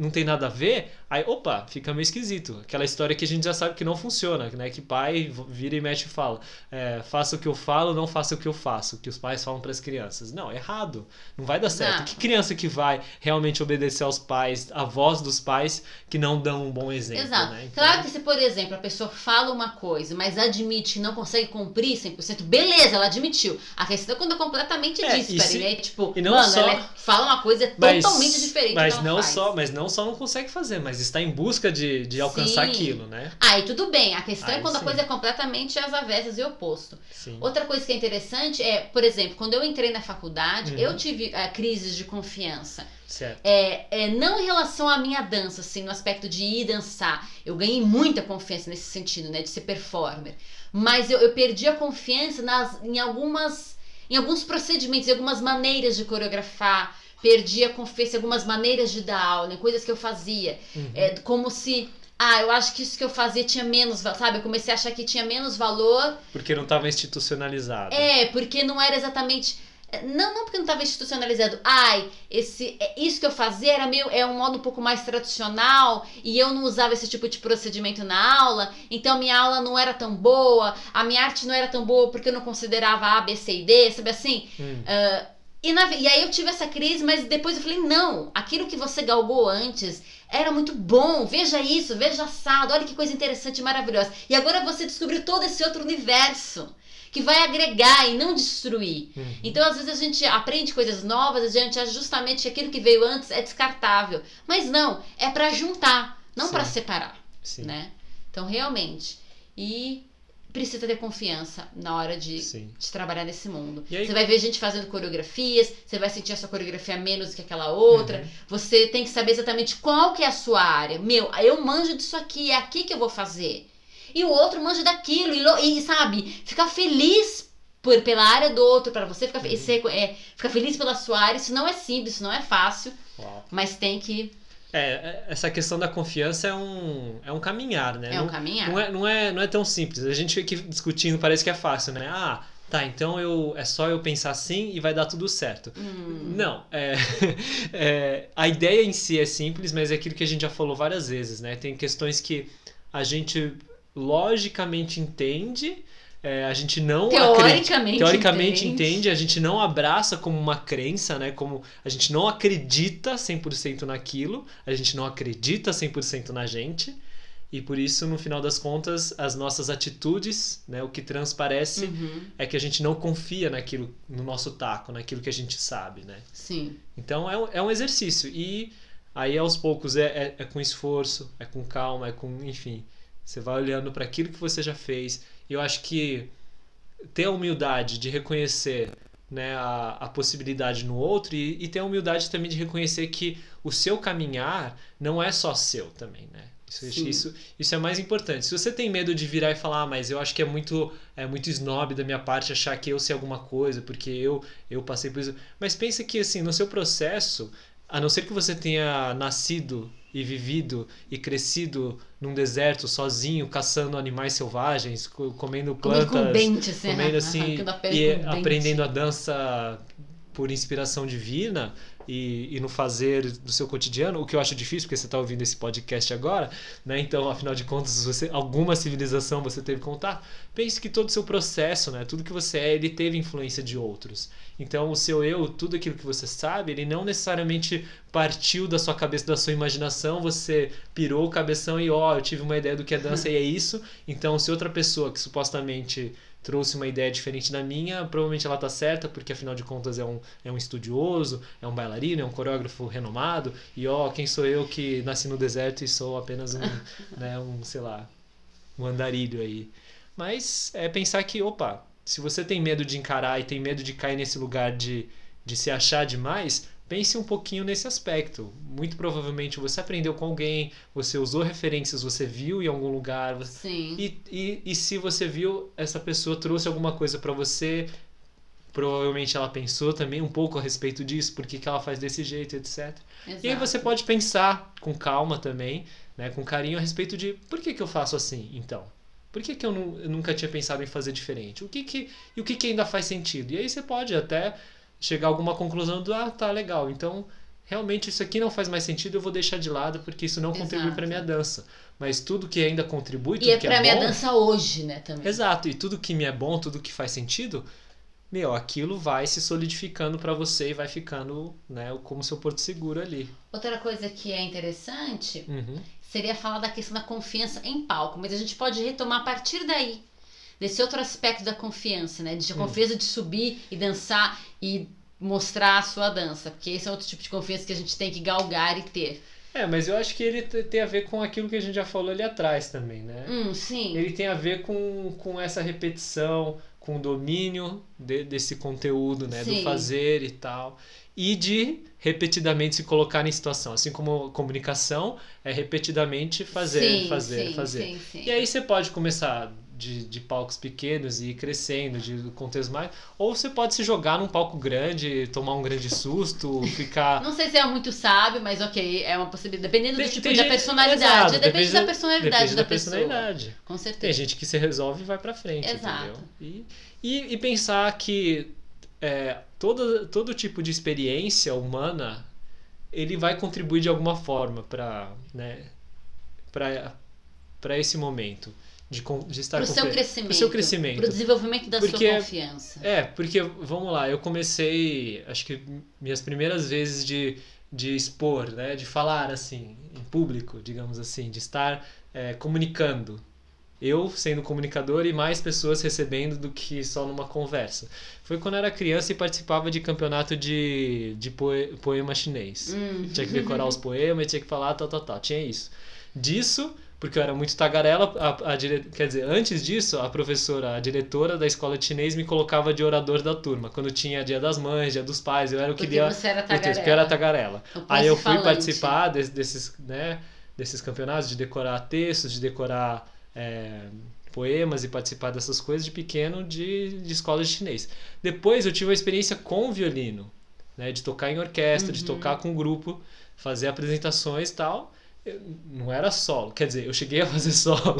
Não tem nada a ver, aí, opa, fica meio esquisito. Aquela história que a gente já sabe que não funciona, né? Que pai vira e mexe e fala: é, faça o que eu falo, não faça o que eu faço, que os pais falam para as crianças. Não, é errado. Não vai dar certo. Não. Que criança que vai realmente obedecer aos pais, a voz dos pais, que não dão um bom exemplo, Exato. né? Então, Claro que se, por exemplo, a pessoa fala uma coisa, mas admite que não consegue cumprir 100%, beleza, ela admitiu. A questão é quando é completamente É, e se-? Tipo, e não mano, só- ela fala uma coisa mas- totalmente diferente mas que ela não faz. só Mas não só não consegue fazer, mas está em busca de, de alcançar Sim. aquilo, né? Aí tudo bem, a questão é Aí quando a sim. coisa é completamente às avessas e oposto. Sim. Outra coisa que é interessante é, por exemplo, quando eu entrei na faculdade, Uhum. eu tive eh, crises de confiança. Certo. É, é, não em relação à minha dança, assim, no aspecto de ir dançar. Eu ganhei muita confiança nesse sentido, né? De ser performer. Mas eu, eu perdi a confiança nas, em algumas. Em alguns procedimentos, em algumas maneiras de coreografar. Perdi a confiança em algumas maneiras de dar aula, em coisas que eu fazia. Uhum. É como se. Ah, eu acho que isso que eu fazia tinha menos, sabe? Eu comecei a achar que tinha menos valor Porque não estava institucionalizado. é, porque não era exatamente. é, Não, não porque não estava institucionalizado. Ai, esse, é, isso que eu fazia era meio, é um modo um pouco mais tradicional e eu não usava esse tipo de procedimento na aula, então minha aula não era tão boa, a minha arte não era tão boa porque eu não considerava A, B, C e D, sabe assim? Hum. Ah, e, na- e aí eu tive essa crise, mas depois eu falei, não, aquilo que você galgou antes era muito bom, veja isso, veja assado, olha que coisa interessante e maravilhosa. E agora você descobriu todo esse outro universo que vai agregar e não destruir. Uhum. Então, às vezes, a gente aprende coisas novas, a gente acha justamente que aquilo que veio antes é descartável. Mas não, é para juntar, não para separar, Sim. né? Então, realmente. E precisa ter confiança na hora de, de trabalhar nesse mundo. Aí- Você vai ver gente fazendo coreografias, você vai sentir a sua coreografia menos que aquela outra. Uhum. Você tem que saber exatamente qual que é a sua área. Meu, eu manjo disso aqui, é aqui que eu vou fazer. E o outro manja daquilo. E, e, sabe, ficar feliz por, pela área do outro, para você ficar, Uhum. ser- é, ficar feliz pela sua área. Isso não é simples, isso não é fácil, Uau. mas tem que. É, essa questão da confiança é um, é um caminhar, né? É um Não- caminhar. Não é, não, é, não é tão simples. A gente fica aqui discutindo, parece que é fácil, né? Ah, tá, então eu, é só eu pensar assim e vai dar tudo certo. Hum, Não, é, [LAUGHS] é, a ideia em si é simples, mas é aquilo que a gente já falou várias vezes, né? Tem questões que a gente logicamente entende, é, a gente não acredita. teoricamente. Teoricamente entende. entende, a gente não abraça como uma crença, né? Como a gente não acredita 100% naquilo, a gente não acredita 100% na gente. E por isso, no final das contas, as nossas atitudes, né, o que transparece Uhum, é que a gente não confia naquilo, no nosso taco, naquilo que a gente sabe, né? sim. Então é um, é um exercício. E aí aos poucos é, é, é com esforço, é com calma, é com. Enfim. Você vai olhando para aquilo que você já fez. E eu acho que ter a humildade de reconhecer né, a, a possibilidade no outro e, e ter a humildade também de reconhecer que o seu caminhar não é só seu também, né? Isso, isso, isso é mais importante. Se você tem medo de virar e falar, ah, mas eu acho que é muito, é muito snob da minha parte achar que eu sei alguma coisa, porque eu, eu passei por isso. Mas pensa que, assim, no seu processo, a não ser que você tenha nascido e vivido e crescido num deserto sozinho, caçando animais selvagens, co- comendo Comendo plantas, com dente, assim, comendo né? assim e aprendendo a dança por inspiração divina e, e no fazer do seu cotidiano, o que eu acho difícil porque você está ouvindo esse podcast agora, né? Então, afinal de contas, você alguma civilização você teve contato. Pense que todo o seu processo, né? Tudo que você é, ele teve influência de outros. Então, o seu eu, tudo aquilo que você sabe, ele não necessariamente partiu da sua cabeça, da sua imaginação, você pirou o cabeção e ó, eu tive uma ideia do que é dança e é isso. Então, se outra pessoa que supostamente trouxe uma ideia diferente da minha, provavelmente ela tá certa, porque afinal de contas é um, é um estudioso, é um bailarino, é um coreógrafo renomado, e ó, quem sou eu que nasci no deserto e sou apenas um, [LAUGHS] né, um, sei lá, um andarilho aí. Mas é pensar que, opa, se você tem medo de encarar e tem medo de cair nesse lugar de, de se achar demais, pense um pouquinho nesse aspecto. Muito provavelmente você aprendeu com alguém, você usou referências, você viu em algum lugar, você Sim. e, e, e se você viu, essa pessoa trouxe alguma coisa pra você, provavelmente ela pensou também um pouco a respeito disso, por que, que ela faz desse jeito, etc. E aí exato. você pode pensar com calma também, né, com carinho a respeito de por que, que eu faço assim, então? Por que, que eu, eu nunca tinha pensado em fazer diferente? O que que, e o que, que ainda faz sentido? E aí você pode até chegar a alguma conclusão do, ah, tá, legal, então realmente isso aqui não faz mais sentido, eu vou deixar de lado porque isso não contribui para minha dança. Mas tudo que ainda contribui, tudo E é que pra é minha bom, dança hoje, né, também. Exato, e tudo que me é bom, tudo que faz sentido, meu, aquilo vai se solidificando pra você e vai ficando, né, como seu porto seguro ali. Outra coisa que é interessante Uhum. seria falar da questão da confiança em palco, mas a gente pode retomar a partir daí, desse outro aspecto da confiança, né? De Hum. confiança de subir e dançar e mostrar a sua dança, porque esse é outro tipo de confiança que a gente tem que galgar e ter. É, mas eu acho que ele te- tem a ver com aquilo que a gente já falou ali atrás também, né? Hum, sim. Ele tem a ver com, com essa repetição, com o domínio de- desse conteúdo, né? Sim. Do fazer e tal. E de repetidamente se colocar em situação. Assim como comunicação é repetidamente fazer, Sim, fazer, sim, fazer. Sim, sim. E aí você pode começar de, de palcos pequenos e ir crescendo, de contextos mais. Ou você pode se jogar num palco grande, tomar um grande susto, [LAUGHS] ficar. Não sei se é muito sábio, mas ok, é uma possibilidade. Dependendo do Tem- tipo tem da gente- personalidade. Exato, depende, depende da da- personalidade Depende da, da pessoa. personalidade. Com certeza. Tem gente que se resolve e vai pra frente, Exato. entendeu? E, e, e pensar que é, todo, todo tipo de experiência humana ele vai contribuir de alguma forma para né, para esse momento de, de estar Pro seu crescimento. pro seu crescimento. Pro desenvolvimento da Porque- sua confiança. É, porque, vamos lá, eu comecei, acho que minhas primeiras vezes de, de expor, né, de falar assim, em público, digamos assim, de estar é, comunicando eu sendo comunicador e mais pessoas recebendo do que só numa conversa. Foi quando eu era criança e participava de campeonato de, de poe, poema chinês. Hum. Tinha que decorar os [LAUGHS] poemas, tinha que falar tal, tal, tal. Tinha isso. Disso, porque eu era muito tagarela, a, a dire... quer dizer, antes disso, a professora, a diretora da escola de chinês me colocava de orador da turma. Quando tinha dia das mães, dia dos pais, eu era o que Porque lia você era o texto, porque eu tagarela. era tagarela. O Aí eu fui falante. participar des- desses, né, desses campeonatos, de decorar textos, de decorar é, poemas e participar dessas coisas de pequeno de, de escola de chinês. Depois eu tive uma experiência com violino, né, de tocar em orquestra, de Uhum. tocar com grupo, fazer apresentações e tal. Eu- não era solo, quer dizer, eu cheguei a fazer [LAUGHS] solo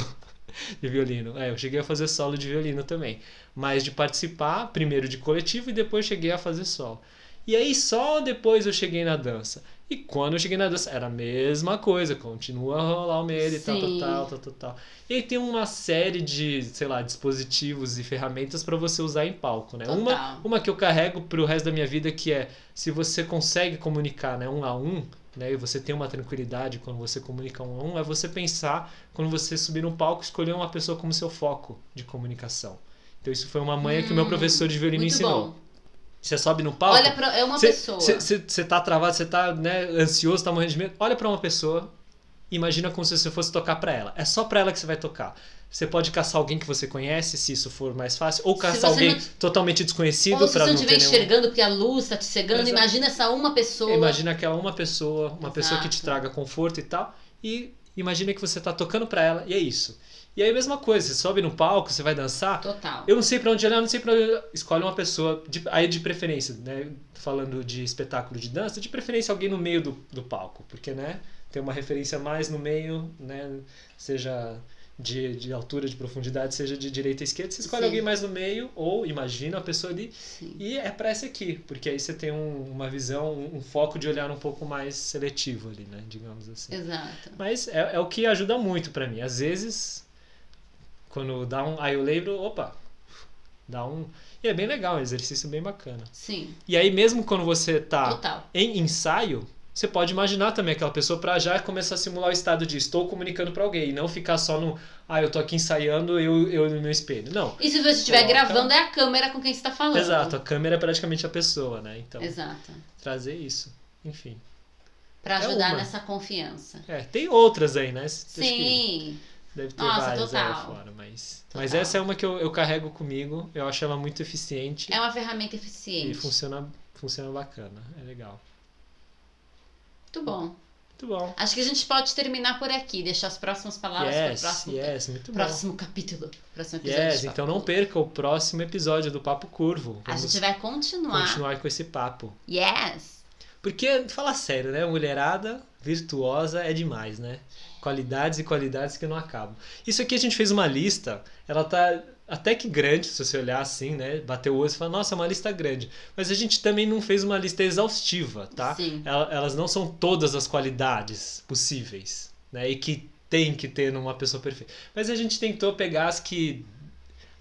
de violino. É, eu cheguei a fazer solo de violino também. Mas de participar, primeiro de coletivo e depois cheguei a fazer solo. E aí só depois eu cheguei na dança. E quando eu cheguei na dança, era a mesma coisa, continua a rolar o medo e tal, tal, tal, tal, tal, tal. E aí tem uma série de, sei lá, dispositivos e ferramentas para você usar em palco, né? Total. Uma, uma que eu carrego pro resto da minha vida que é se você consegue comunicar, né, um a um, né, e você tem uma tranquilidade quando você comunica um a um, é você pensar quando você subir no palco escolher uma pessoa como seu foco de comunicação. Então isso foi uma manha que o meu Hum, professor de violino ensinou. bom. Você sobe no palco, Olha, pra, é uma pessoa. você tá travado, você tá né, ansioso, tá morrendo de medo. Olha pra uma pessoa, imagina como se você fosse tocar pra ela. É só pra ela que você vai tocar. Você pode caçar alguém que você conhece, se isso for mais fácil, ou caçar você alguém não- totalmente desconhecido se você não não ter estiver nenhum... enxergando porque a luz tá te cegando, Exato. imagina essa uma pessoa. Imagina aquela uma pessoa, uma pessoa que te Exato. traga conforto e tal, e imagina que você tá tocando pra ela, e é isso. E aí, mesma coisa, você sobe no palco, você vai dançar, Total. eu não sei pra onde olhar, eu não sei pra onde olhar. Escolhe uma pessoa, de- aí de preferência, né? Falando de espetáculo de dança, de preferência alguém no meio do, do palco, porque, né? Tem uma referência mais no meio, né? Seja de, de altura, de profundidade, seja de direita a esquerda, você escolhe Sim. alguém mais no meio, ou imagina a pessoa ali, Sim. e é pra essa aqui, porque aí você tem um- uma visão, um, um foco de olhar um pouco mais seletivo ali, né? Digamos assim. Exato. Mas é, é o que ajuda muito pra mim. Às vezes, quando dá um. Aí eu lembro, opa, dá um. E é bem legal, é um exercício bem bacana. Sim. E aí, mesmo quando você tá Total. em ensaio, você pode imaginar também aquela pessoa pra já começar a simular o estado de estou comunicando pra alguém, e não ficar só no. Ah, eu tô aqui ensaiando, eu, eu no meu espelho. Não. E se você estiver Coloca- gravando, é a câmera com quem você tá falando. Exato, a câmera é praticamente a pessoa, né? Então, Exato. trazer isso. Enfim. Pra É ajudar uma. nessa confiança. É, tem outras aí, né? Sim. Deve ter Nossa, várias aí total. fora, mas. Mas Total. essa é uma que eu, eu carrego comigo, eu acho ela muito eficiente É uma ferramenta e eficiente. funciona, funciona bacana, é legal. Muito bom. Muito bom. Acho que a gente pode terminar por aqui, deixar as próximas palavras para o Yes, próximo, yes, muito próximo capítulo. Próximo bom. episódio. Yes, então não perca o próximo episódio do Papo Curvo. A Vamos gente vai continuar. continuar com esse papo. Yes! Porque, fala sério, né? Mulherada virtuosa é demais, né? Qualidades e qualidades que não acabam. Isso aqui a gente fez uma lista, ela tá até que grande, se você olhar assim, né? Bater o olho e falar, nossa, é uma lista grande. Mas a gente também não fez uma lista exaustiva, tá? Sim. Ela- Elas não são todas as qualidades possíveis, né? E que tem que ter numa pessoa perfeita. Mas a gente tentou pegar as que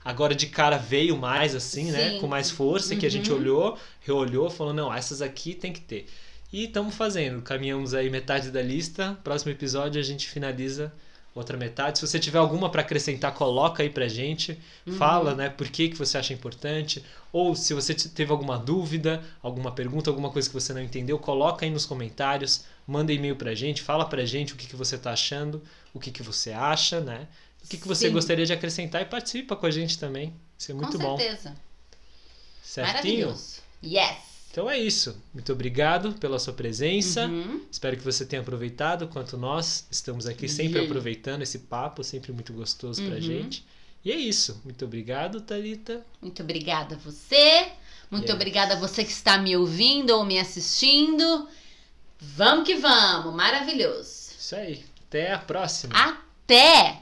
agora de cara veio mais assim, né? Sim. Com mais força, que a gente Uhum. olhou, reolhou, falou, não, essas aqui tem que ter. E estamos fazendo, caminhamos aí metade da lista. Próximo episódio a gente finaliza outra metade. Se você tiver alguma para acrescentar, coloca aí pra gente. Uhum. Fala, né, por que, que você acha importante. Ou se você teve alguma dúvida, alguma pergunta, alguma coisa que você não entendeu, coloca aí nos comentários. Manda e-mail pra gente, fala pra gente o que, que você tá achando, o que, que você acha, né? O que, que você Sim. gostaria de acrescentar e participa com a gente também. Isso é muito Com bom. certeza. Certinho? Maravilhoso. Yes! Então é isso. Muito obrigado pela sua presença. Uhum. Espero que você tenha aproveitado quanto nós estamos aqui sempre aproveitando esse papo, sempre muito gostoso pra Uhum. gente. E é isso. Muito obrigado, Thalita. Muito obrigada a você. Muito obrigada a você que está me ouvindo ou me assistindo. Vamos que vamos. Maravilhoso. Isso aí. Até a próxima. Até!